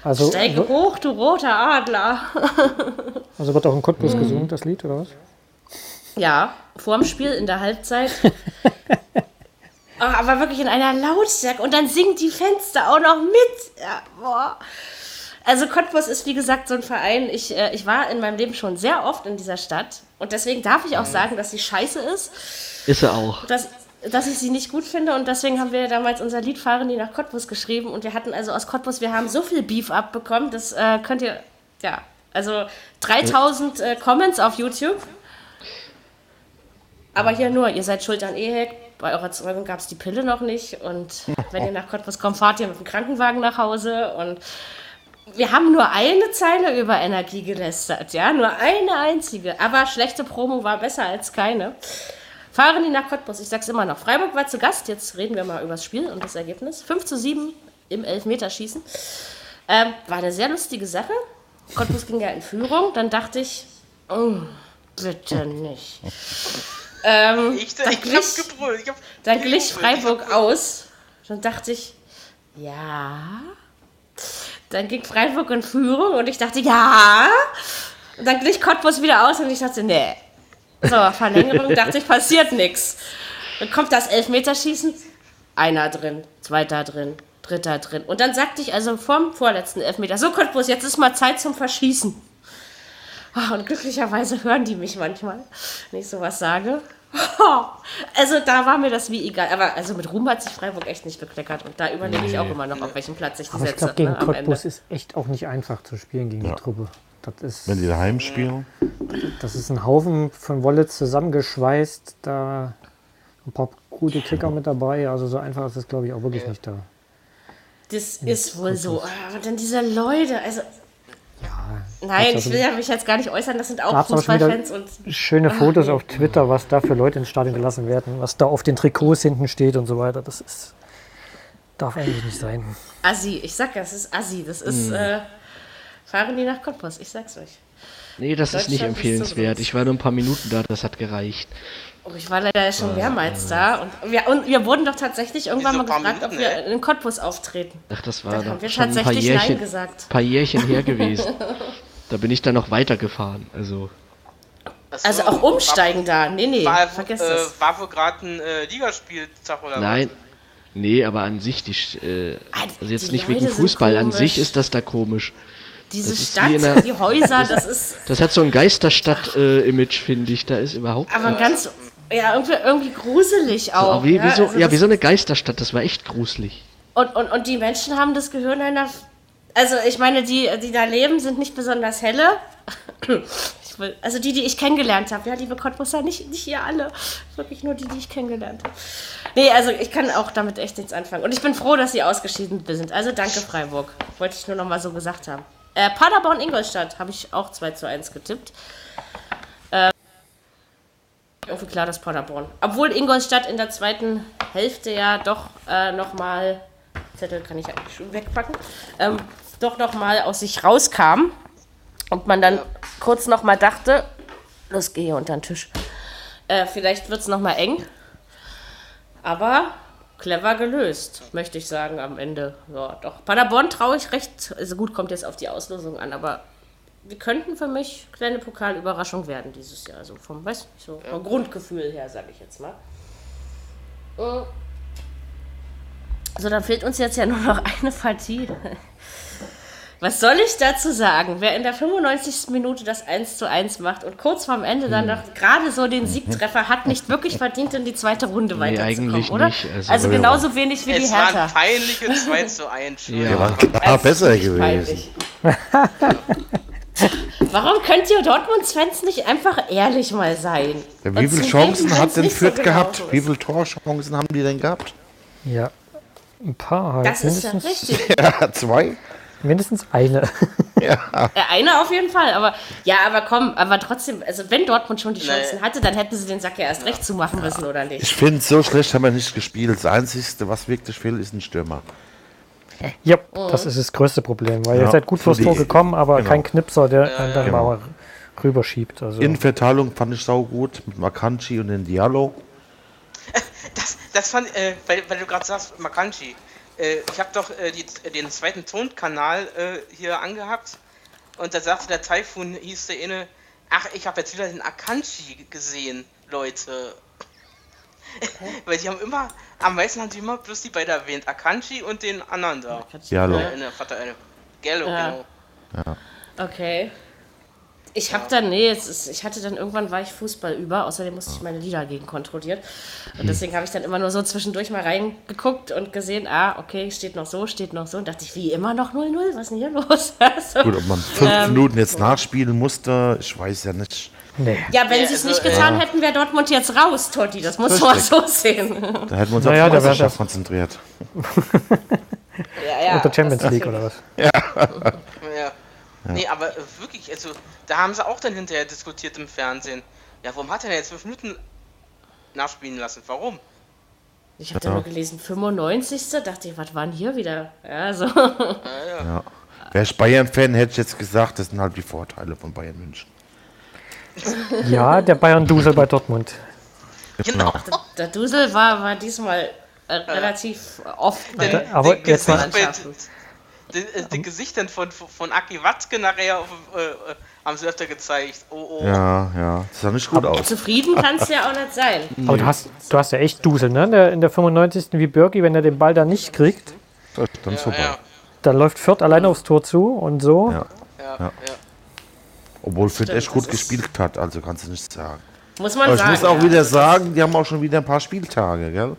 Also, Steige hoch, du roter Adler. also wird auch in Cottbus gesungen, das Lied, oder was? Ja, vorm Spiel in der Halbzeit. Aber wirklich in einer Lautstärke. Und dann singen die Fenster auch noch mit. Ja, boah. Also Cottbus ist wie gesagt so ein Verein. Ich, äh, ich war in meinem Leben schon sehr oft in dieser Stadt. Und deswegen darf ich auch sagen, dass sie scheiße ist. Ist er auch. Dass, dass ich sie nicht gut finde. Und deswegen haben wir damals unser Lied Fahren die nach Cottbus geschrieben. Und wir hatten also aus Cottbus, wir haben so viel Beef abbekommen. Das äh, könnt ihr, ja, also 3000 äh, Comments auf YouTube. Aber hier nur, ihr seid schuld an Ehek. Bei eurer Zeugung gab es die Pille noch nicht. Und wenn ihr nach Cottbus kommt, fahrt ihr mit dem Krankenwagen nach Hause. Und wir haben nur eine Zeile über Energie gelästert, ja, nur eine einzige. Aber schlechte Promo war besser als keine. Fahren die nach Cottbus, ich sag's immer noch. Freiburg war zu Gast, jetzt reden wir mal über das Spiel und das Ergebnis. 5 zu 7 im Elfmeterschießen. Ähm, war eine sehr lustige Sache. Cottbus ging ja in Führung, dann dachte ich, oh, bitte nicht. Ähm, Ich, dann ich glich, gebrüllt. Ich hab dann glich. Freiburg aus. Dann dachte ich, ja. Dann ging Freiburg in Führung und ich dachte, ja. Und dann glich Cottbus wieder aus und ich dachte, nee. So, Verlängerung, dachte ich, passiert nichts. Dann kommt das Elfmeterschießen, einer drin, zweiter drin, dritter drin. Und dann sagte ich also vom vorletzten Elfmeter, so Cottbus, jetzt ist mal Zeit zum Verschießen. Ah, Und glücklicherweise hören die mich manchmal, wenn ich sowas sage. Also da war mir das wie egal. Aber also mit Ruhm hat sich Freiburg echt nicht bekleckert. Und da überlege ich auch immer noch, auf welchen Platz ich die Aber ich setze glaube, gegen ne. Cottbus ist echt auch nicht einfach zu spielen gegen die Truppe. Das ist, Wenn die daheim spielen. das ist ein Haufen von Wolle zusammengeschweißt. Da ein paar gute Kicker mit dabei. Also so einfach ist es, glaube ich, auch wirklich nicht da. Das ist wohl so. Aber dann diese Leute, also. Nein, ich will ja mich jetzt gar nicht äußern, das sind auch Fußballfans und schöne Fotos auf Twitter, was da für Leute ins Stadion gelassen werden, was da auf den Trikots hinten steht und so weiter. Das ist darf eigentlich nicht sein. Assi. Ich sag ja, das ist Assi. Das ist. Hm. Äh, fahren die nach Cottbus, ich sag's euch. Nee, das ist nicht empfehlenswert. so Ich war nur ein paar Minuten da, das hat gereicht. Oh, ich war leider schon mehrmals da und wir, und wir wurden doch tatsächlich irgendwann mal ein gefragt, ob Minuten, wir in Cottbus auftreten. Ach, das Da war haben doch wir schon ein paar tatsächlich Nein Jährchen, gesagt. paar Jährchen her gewesen. Da bin ich dann noch weitergefahren. Also, so, Also auch umsteigen da. Nee, nee, War, vergesst äh, das. war wohl gerade ein äh, Ligaspieltag oder nein. Nee, aber an sich, die, äh, Ah, also jetzt die nicht wegen Leute sind Fußball, an sich ist das da komisch. Diese das Stadt, wie in der- die Häuser, das ist Das hat so ein Geisterstadt-Image, finde ich. Da ist überhaupt aber ganz, ja, irgendwie, irgendwie gruselig auch. Aber wie, wie, so, also ja, das- wie so eine Geisterstadt, das war echt gruselig. Und, und, und die Menschen haben das Gehirn einer. Also, ich meine, die, die da leben, sind nicht besonders helle. Will, also, die, die ich kennengelernt habe. Ja, liebe Cottbusser, nicht, nicht ihr alle. Wirklich nur die, die ich kennengelernt habe. Nee, also, ich kann auch damit echt nichts anfangen. Und ich bin froh, dass sie ausgeschieden sind. Also, danke, Freiburg. Wollte ich nur noch mal so gesagt haben. Äh, Paderborn-Ingolstadt habe ich auch 2 zu 1 getippt. irgendwie klar, dass Paderborn. Obwohl Ingolstadt in der zweiten Hälfte ja doch äh, nochmal, Zettel kann ich eigentlich schon wegpacken, ähm, doch nochmal aus sich rauskam und man dann kurz nochmal dachte, los, geh hier unter den Tisch. Äh, vielleicht wird es nochmal eng, aber clever gelöst, möchte ich sagen am Ende. Ja, doch. Paderborn traue ich recht, also gut, kommt jetzt auf die Auslosung an, aber wir könnten für mich kleine Pokalüberraschung werden dieses Jahr. Also vom, weiß nicht, so vom Grundgefühl her, sage ich jetzt mal. Äh, So, dann fehlt uns jetzt ja nur noch eine Partie. Was soll ich dazu sagen? Wer in der 95. Minute das 1 zu 1 macht und kurz vorm Ende dann noch gerade so den Siegtreffer hat, nicht wirklich verdient, in die zweite Runde Nee, weiterzukommen, eigentlich oder? nicht. Also, Also- genauso wenig wie die Es war Hertha. ein peinliche 2 zu 1. Ja. Der war klar besser gewesen. Warum könnt ihr Dortmund-Fans nicht einfach ehrlich mal sein? Ja, wie viele Chancen hat denn so Fürth gelaufen gehabt? ist? Wie viele Torchancen haben die denn gehabt? Ja, ein paar halt. Das ist ja richtig. Ja, zwei. Mindestens eine. Äh, Einer auf jeden Fall, aber ja, aber komm, aber trotzdem, also wenn Dortmund schon die Chancen hatte, dann hätten sie den Sack ja erst recht zumachen müssen, oder nicht? Ich finde, so schlecht haben wir nicht gespielt. Das Einzige, was wirklich fehlt, ist ein Stürmer. Ja, Mhm. das ist das größte Problem, weil ihr Ja, seid gut vors Tor gekommen, aber genau. kein Knipser, der einen dann Genau. mal rüberschiebt. Also, Innenverteilung fand ich sau gut mit Makanchi und den Diallo. Das, das fand, äh, weil, weil du gerade sagst, Makanchi. Äh, ich habe doch äh, die, den zweiten Tonkanal äh, hier angehabt und da sagte der Typhoon, hieß der inne, ach, ich habe jetzt wieder den Akanchi gesehen, Leute. weil die haben immer, am meisten haben die immer bloß die beiden erwähnt, Akanchi und den anderen da. Diallo. Äh, in der Vater, äh, Gallo, Ja. genau. Okay. Ich habe dann, nee, es ist, ich hatte dann irgendwann war ich Fußball über, außerdem musste ich meine Lieder gegen kontrolliert. Und deswegen habe ich dann immer nur so zwischendurch mal reingeguckt und gesehen, ah, okay, steht noch so, steht noch so. Und dachte ich, wie immer noch 0-0, was ist denn hier los? so. Gut, ob man fünf Ähm, Minuten jetzt nachspielen musste, ich weiß ja nicht. Nee. Ja, wenn Ja, sie es also, nicht äh, getan hätten, wäre Dortmund jetzt raus, Totti. Das muss man so sehen. Da hätten wir uns Naja, auf die Meisterschaft konzentriert. Ja, ja. Unter Champions das- League oder was? Ja. Nee, aber äh, wirklich, also da haben sie auch dann hinterher diskutiert im Fernsehen. Ja, warum hat er denn jetzt fünf Minuten nachspielen lassen? Warum? Ich habe da nur gelesen, 95. Dachte ich, was waren hier wieder? Ja, so. Ja. Wäre ich Bayern-Fan, hätte ich jetzt gesagt, das sind halt die Vorteile von Bayern München. Ja, der Bayern-Dusel bei Dortmund. Genau. Der Dusel war, war diesmal äh, relativ oft aber die jetzt mal- Die, äh, die Gesichtern von, von Aki Watzke nachher auf, äh, äh, haben sie öfter gezeigt. Oh, oh. Ja, ja. Das sah nicht gut aus. Zufrieden kannst du ja auch nicht sein. Aber du hast, du hast ja echt Dusel, ne? In der, in der 95. wie Birki, wenn er den Ball dann nicht kriegt, Dann ist Ja, vorbei. ja, dann läuft Fürth alleine aufs Tor zu und so. Ja. ja, ja. Obwohl Fürth echt gut das gespielt hat, also kannst du nicht sagen. Muss man Aber ich sagen. muss auch ja. wieder sagen, die haben auch schon wieder ein paar Spieltage, gell?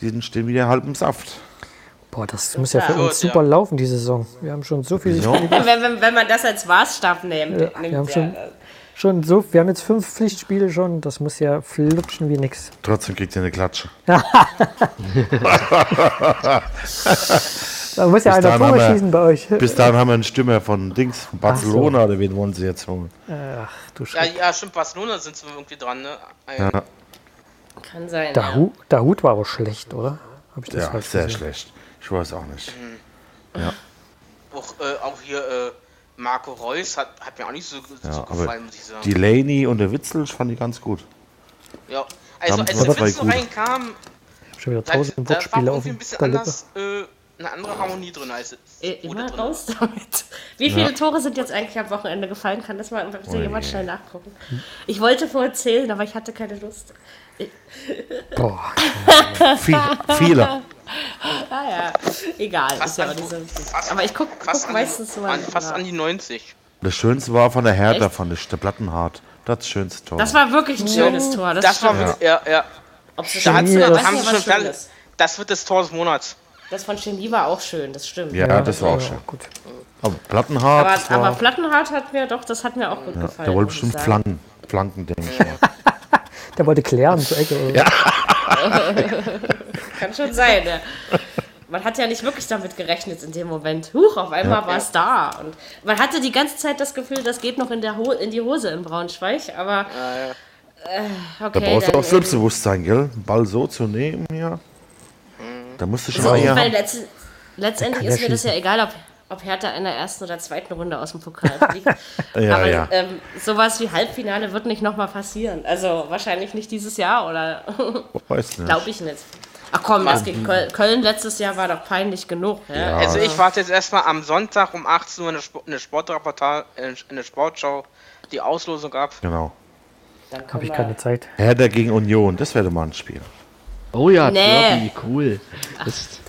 Die sind- stehen wieder halb im Saft. Boah, das muss ja für Gut, uns super ja. laufen, die Saison. Wir haben schon so viele Ja. Spiele, wenn, wenn, wenn man das als Maßstab nimmt. Ja, nimmt wir haben ja, schon- äh, schon so, wir haben jetzt fünf Pflichtspiele schon, das muss ja flutschen wie nix. Trotzdem kriegt ihr eine Klatsche. Da muss ja Bis einer Tore schießen bei euch. Bis dahin haben wir einen Stürmer von Dings, von Barcelona, oder wen wollen sie jetzt holen? Ach du Ja, Schreck. ja, stimmt, Barcelona sind sie irgendwie dran, ne? Ein, Ja. Kann sein. Der, ja. Hu der Hut war aber schlecht, oder? Hab ich das Ja, sehr gesehen? schlecht. Ich weiß auch nicht. Auch, äh, auch hier äh, Marco Reus hat, hat mir auch nicht so, so Ja, gefallen, aber muss ich sagen. Delaney und der Witzel, ich fand die ganz gut. ja. Also, als der Witzel reinkam, Schon wieder da, tausend da war Wortspiele auf irgendwie ein bisschen anders, äh, eine andere Harmonie drin als Äh, Immer da drin raus damit. Wie viele Tore sind jetzt eigentlich am Wochenende gefallen? Kann das mal bitte jemand schnell nachgucken? Ich wollte vorher zählen, aber ich hatte keine Lust. Boah, Viel, viele. Ah ja, egal. Fast Ist ja auch an- nicht so wichtig. fast- Aber ich gucke guck an, meistens die, mal. an, fast an die 90. Das Schönste war von der Hertha, Echt? fand ich, der Plattenhart. Das schönste Tor. Das war wirklich ein schönes Tor. Das, Das war, stimmt. ja, ja. Ob es Da hat's, das- haben schon. Schönes. Das wird das Tor des Monats. Das von Chemie war auch schön, das stimmt. ja, das war auch ja, schön. gut. Aber Plattenhart, Aber, aber Plattenhardt hat mir doch, das hat mir auch gut ja, gefallen. der wollte bestimmt flanken. Flanken, denke ich mal. Der wollte klären zur Ecke. Oder? Kann schon sein. Ja. Man hat ja nicht wirklich damit gerechnet in dem Moment. Huch, auf einmal war es da. Und man hatte die ganze Zeit das Gefühl, das geht noch in, der Ho in die Hose in Braunschweig, aber. Äh, Da okay, brauchst du auch Selbstbewusstsein, gell? Den Ball so zu nehmen, ja. Da musst du schon So, mal ja. letzt, letztendlich ist mir das ja ja egal, ob, ob Hertha in der ersten oder zweiten Runde aus dem Pokal fliegt. Ja, Aber ja. Ähm, sowas wie Halbfinale wird nicht nochmal passieren. Also wahrscheinlich nicht dieses Jahr oder Weiß nicht. glaube ich nicht. Ach komm, das gegen Köln, Köln letztes Jahr war doch peinlich genug. Ja? Ja. Also ich warte jetzt erstmal am Sonntag um 18 Uhr in der, Sport, in der Sportreportage, in der Sportschau die Auslosung ab. Genau. Dann Habe ich keine Zeit. Hertha gegen Union, das wäre doch mal ein Spiel. Oh ja, Nee. Derby, cool. Das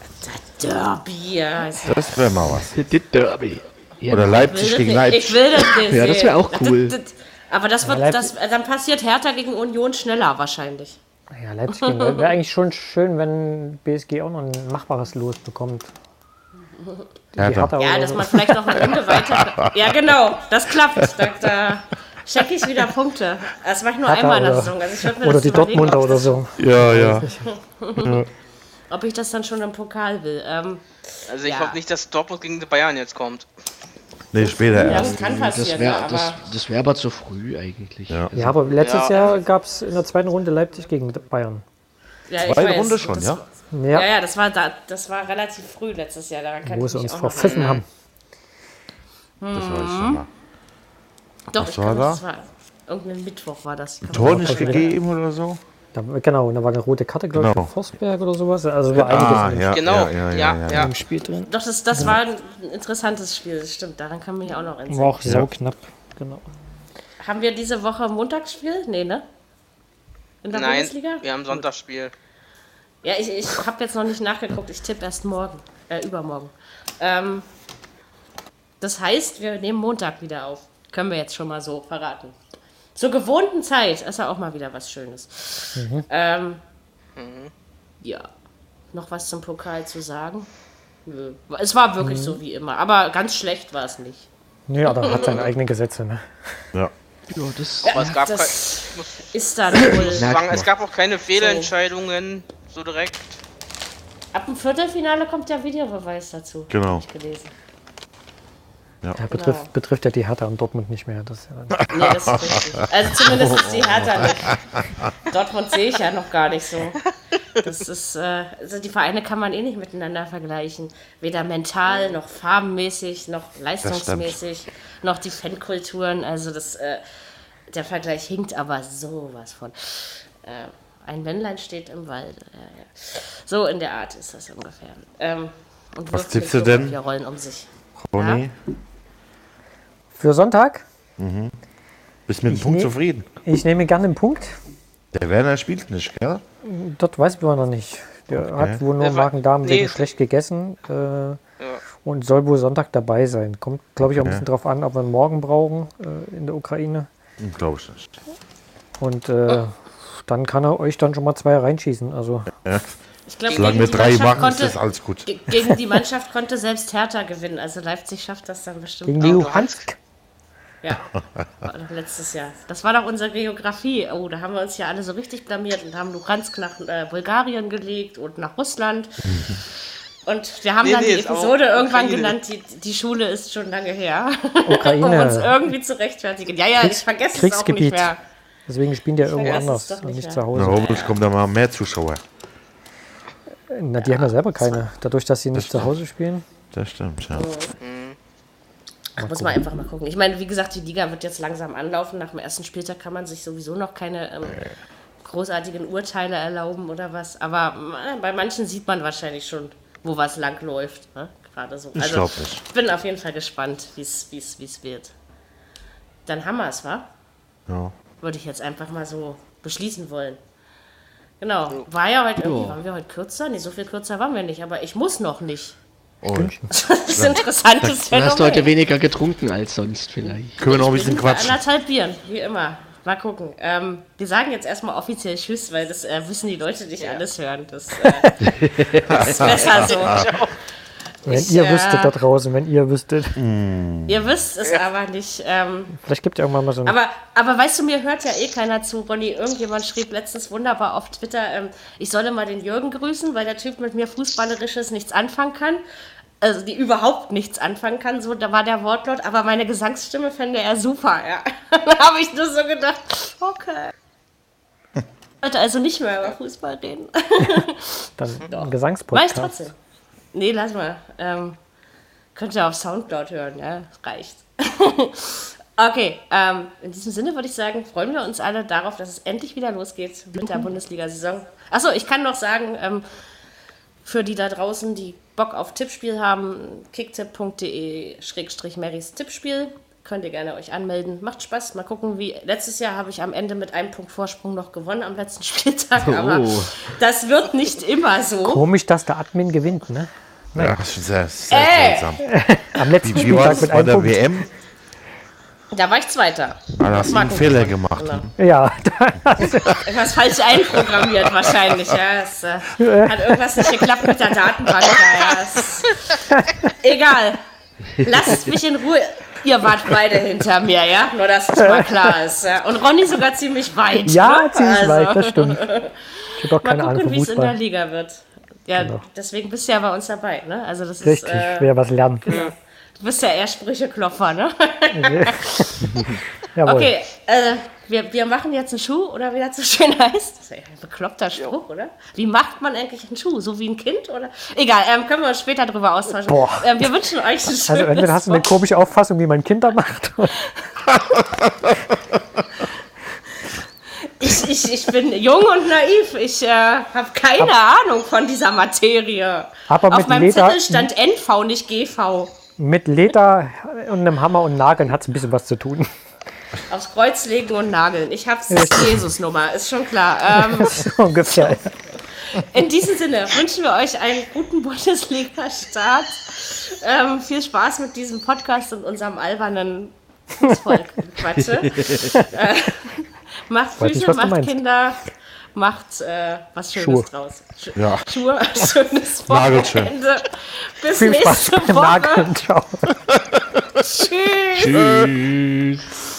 Derby, ja. Ich Das wäre mal was. das Derby. Ja, Oder Leipzig gegen Leipzig. Ich will das nicht Ja, das sehen. wär auch cool. Das, das, aber das wird, Ja, das, dann passiert Hertha gegen Union schneller wahrscheinlich. Ja, Leipzig wäre eigentlich schon schön, wenn BSG auch noch ein machbares Los bekommt. Hertha. Ja, dass man vielleicht noch eine Runde weiter. Ja, genau, das klappt. Da, da check ich wieder Punkte. Das mache ich nur Hertha einmal in der oder- Saison. Also ich würd mir Oder das die Dortmunder oder so. Ja, ja. Ob ich das dann schon im Pokal will. Ähm, Also ich Ja. hoffe nicht, dass Dortmund gegen die Bayern jetzt kommt. Nee, später ja, erst. das kann das passieren, wäre ja, das, aber das wär aber zu früh eigentlich. Ja. Ja, aber letztes Ja. Jahr gab es in der zweiten Runde Leipzig gegen Bayern. ja, Zweite weiß, Runde schon, das, ja? Ja, Ja, das war, da, das war relativ früh letztes Jahr. Daran kann wo ich sie uns verpfiffen haben. Das weiß ich schon mal. Doch, Was ich war glaube, da? das war irgendein Mittwoch war das. Tor nicht gegeben oder so? Da, genau, und da war eine rote Karte, glaube ich, Genau. für Forsberg oder sowas. Also war einiges Ah, in dem ja, Genau, ja, ja, ja, ja. ja. im Spiel drin. Doch, das, das war ein interessantes Spiel, das stimmt. Daran kann mich auch noch entsinnen. War auch so knapp. Genau. Haben wir diese Woche ein Montagsspiel? Nee, ne? In der Nein, Bundesliga? wir haben Sonntagsspiel. Ja, ich, ich habe jetzt noch nicht nachgeguckt. Ich tippe erst morgen. Äh, übermorgen. Ähm, das heißt, wir nehmen Montag wieder auf. Können wir jetzt schon mal so verraten. Zur gewohnten Zeit ist ja auch mal wieder was Schönes. Ähm, Ja. Noch was zum Pokal zu sagen? Nö. Es war wirklich so wie immer. Aber ganz schlecht war es nicht. Nee, aber hat seine eigenen Gesetze. Ne? Ja. Ja, das Aber es gab, kein, ist dann wohl. sagen, es gab auch keine Fehlentscheidungen so direkt. Ab dem Viertelfinale kommt der Videobeweis dazu. Genau. Hab ich gelesen. Ja, betrifft, betrifft ja die Hertha und Dortmund nicht mehr. Das ist ja Nee, das ist richtig. Also zumindest ist die Hertha nicht. Dortmund sehe ich ja noch gar nicht so. Das ist, äh, also die Vereine kann man eh nicht miteinander vergleichen. Weder mental, noch farbenmäßig, noch leistungsmäßig, noch die Fankulturen. Also das, äh, der Vergleich hinkt aber sowas von. Äh, ein Männlein steht im Wald. Ja, ja. So in der Art ist das ungefähr. Ähm, und Was tippst du denn? Papierrollen um sich. Ronny, Für Sonntag? bist mit dem Ich Punkt ne- zufrieden? Ich nehme gerne einen Punkt. Der Werner spielt nicht, gell? Dort weiß man noch nicht. Der hat wohl nur Magen-Darm nee. wegen schlecht gegessen äh, und soll wohl Sonntag dabei sein. Kommt, glaube ich, auch ein bisschen drauf an, ob wir ihn morgen brauchen äh, in der Ukraine. Glaube ich nicht. Und äh, dann kann er euch dann schon mal zwei reinschießen. Also Ich glaube, Solange wir drei machen, ist konnte- das alles gut. Ge- Gegen die Mannschaft konnte selbst Hertha gewinnen. Also Leipzig schafft das dann bestimmt gegen auch. die Luhansk. Ja, war doch letztes Jahr. Das war doch unsere Geografie. Oh, da haben wir uns ja alle so richtig blamiert und haben Lugansk nach äh, Bulgarien gelegt und nach Russland. Und wir haben Nee, dann nee, die Episode irgendwann Ukraine. genannt, die, die Schule ist schon lange her. um uns Ukraine. irgendwie zu rechtfertigen. Ja, ja, ich vergesse es auch nicht Kriegsgebiet. mehr. Deswegen spielen die ja irgendwo anders und nicht nicht zu Na, Hause. hoffentlich kommen da mal mehr Zuschauer. Na, die haben ja selber keine. Dadurch, dass sie nicht zu Hause spielen. Das stimmt, ja. Ach, muss man einfach mal gucken. Ich meine, wie gesagt, die Liga wird jetzt langsam anlaufen. Nach dem ersten Spieltag kann man sich sowieso noch keine ähm, großartigen Urteile erlauben oder was. Aber äh, bei manchen sieht man wahrscheinlich schon, wo was lang läuft. Ne? Gerade so. Ich glaub nicht. Ich bin auf jeden Fall gespannt, wie es wird. Dann haben wir es, wa? ja. Würde ich jetzt einfach mal so beschließen wollen. Genau. War ja heute irgendwie, waren wir heute kürzer? Nee, so viel kürzer waren wir nicht, aber ich muss noch nicht. Oh, Das ist ein interessantes Du hast heute Phänomen. weniger getrunken als sonst vielleicht. können wir noch ein bisschen quatschen? anderthalb Bieren, wie immer. Mal gucken. Ähm, wir sagen jetzt erstmal offiziell Tschüss, weil das äh, wissen die Leute nicht alles hören. Das, äh, das ist besser so. Wenn Ich, ihr äh, wüsstet da draußen, wenn ihr wüsstet. Ihr wisst es aber nicht. Ähm, Vielleicht gibt es irgendwann mal so ein. aber, aber weißt du, mir hört ja eh keiner zu, Ronny. Irgendjemand schrieb letztens wunderbar auf Twitter, ähm, ich solle mal den Jürgen grüßen, weil der Typ mit mir Fußballerisches nichts anfangen kann. Also die überhaupt nichts anfangen kann, so da war der Wortlaut, aber meine Gesangsstimme fände er super, ja. da habe ich nur so gedacht, okay. Ich wollte also nicht mehr über Fußball reden. dann ein Mach ich Gesangspodcast. trotzdem. Nee, lass mal. Ähm, könnt ihr auf Soundcloud hören, ja, reicht. okay, ähm, in diesem Sinne würde ich sagen, freuen wir uns alle darauf, dass es endlich wieder losgeht mit der Bundesliga-Saison. Achso, ich kann noch sagen, ähm, für die da draußen, die Bock auf Tippspiel haben, kicktipp.de-marys Tippspiel. Könnt ihr gerne euch anmelden. Macht Spaß. Mal gucken, wie. Letztes Jahr habe ich am Ende mit einem Punkt Vorsprung noch gewonnen am letzten Spieltag. Aber Oh. das wird nicht immer so. Komisch, dass der Admin gewinnt, ne? Ja, das ist sehr, sehr Ey! seltsam. Am letzten Wie, wie war Spieltag mit bei einem der Punkt. WM? Da war ich Zweiter. Ah, da hast du einen Fehler gemacht. Ja, Etwas falsch einprogrammiert wahrscheinlich. Ja. Es äh, hat irgendwas nicht geklappt mit der Datenbank. Ja, ja. Es, egal. Lasst mich in Ruhe. Ihr wart beide hinter mir, ja? Nur, dass es mal klar ist. Ja? Und Ronny sogar ziemlich weit. ja ne? ziemlich Also, weit, das stimmt. Ich habe auch Mal keine Ahnung gucken, wie es in der. Liga wird. Ja, Genau. deswegen bist du ja bei uns dabei, ne? Also das Richtig, ist, äh, wer was lernt. du bist ja eher Sprücheklopfer, ne? Jawohl. Okay, äh, wir, wir machen jetzt einen Schuh, oder wie das so schön heißt. Das ist ja ein bekloppter Spruch, oder? Wie macht man eigentlich einen Schuh? So wie ein Kind, oder? Egal, ähm, können wir uns später drüber austauschen. Boah. Ähm, wir wünschen euch ein schönes Also entweder hast du eine komische Auffassung, wie man Kinder macht. ich, ich, ich bin jung und naiv. Ich äh, habe keine Ahnung von dieser Materie. Aber Auf mit meinem Leder- Zettel stand NV, nicht GV. Mit Leder und einem Hammer und Nageln hat es ein bisschen was zu tun. Aufs Kreuz legen und nageln. Ich hab's Jesus-Nummer, ist schon klar. Ähm, So ungefähr. In diesem Sinne wünschen wir euch einen guten Bundesliga-Start. Ähm, viel Spaß mit diesem Podcast und unserem albernen Fußballquatsche. äh, macht Füße, macht. Kinder, macht äh, was Schönes Schuhe. draus. Sch Ja. Schuhe, schönes. Wochenende. Bis Viel Spaß nächste beim Woche. Nageln. Ciao. Tschüss. Tschüss.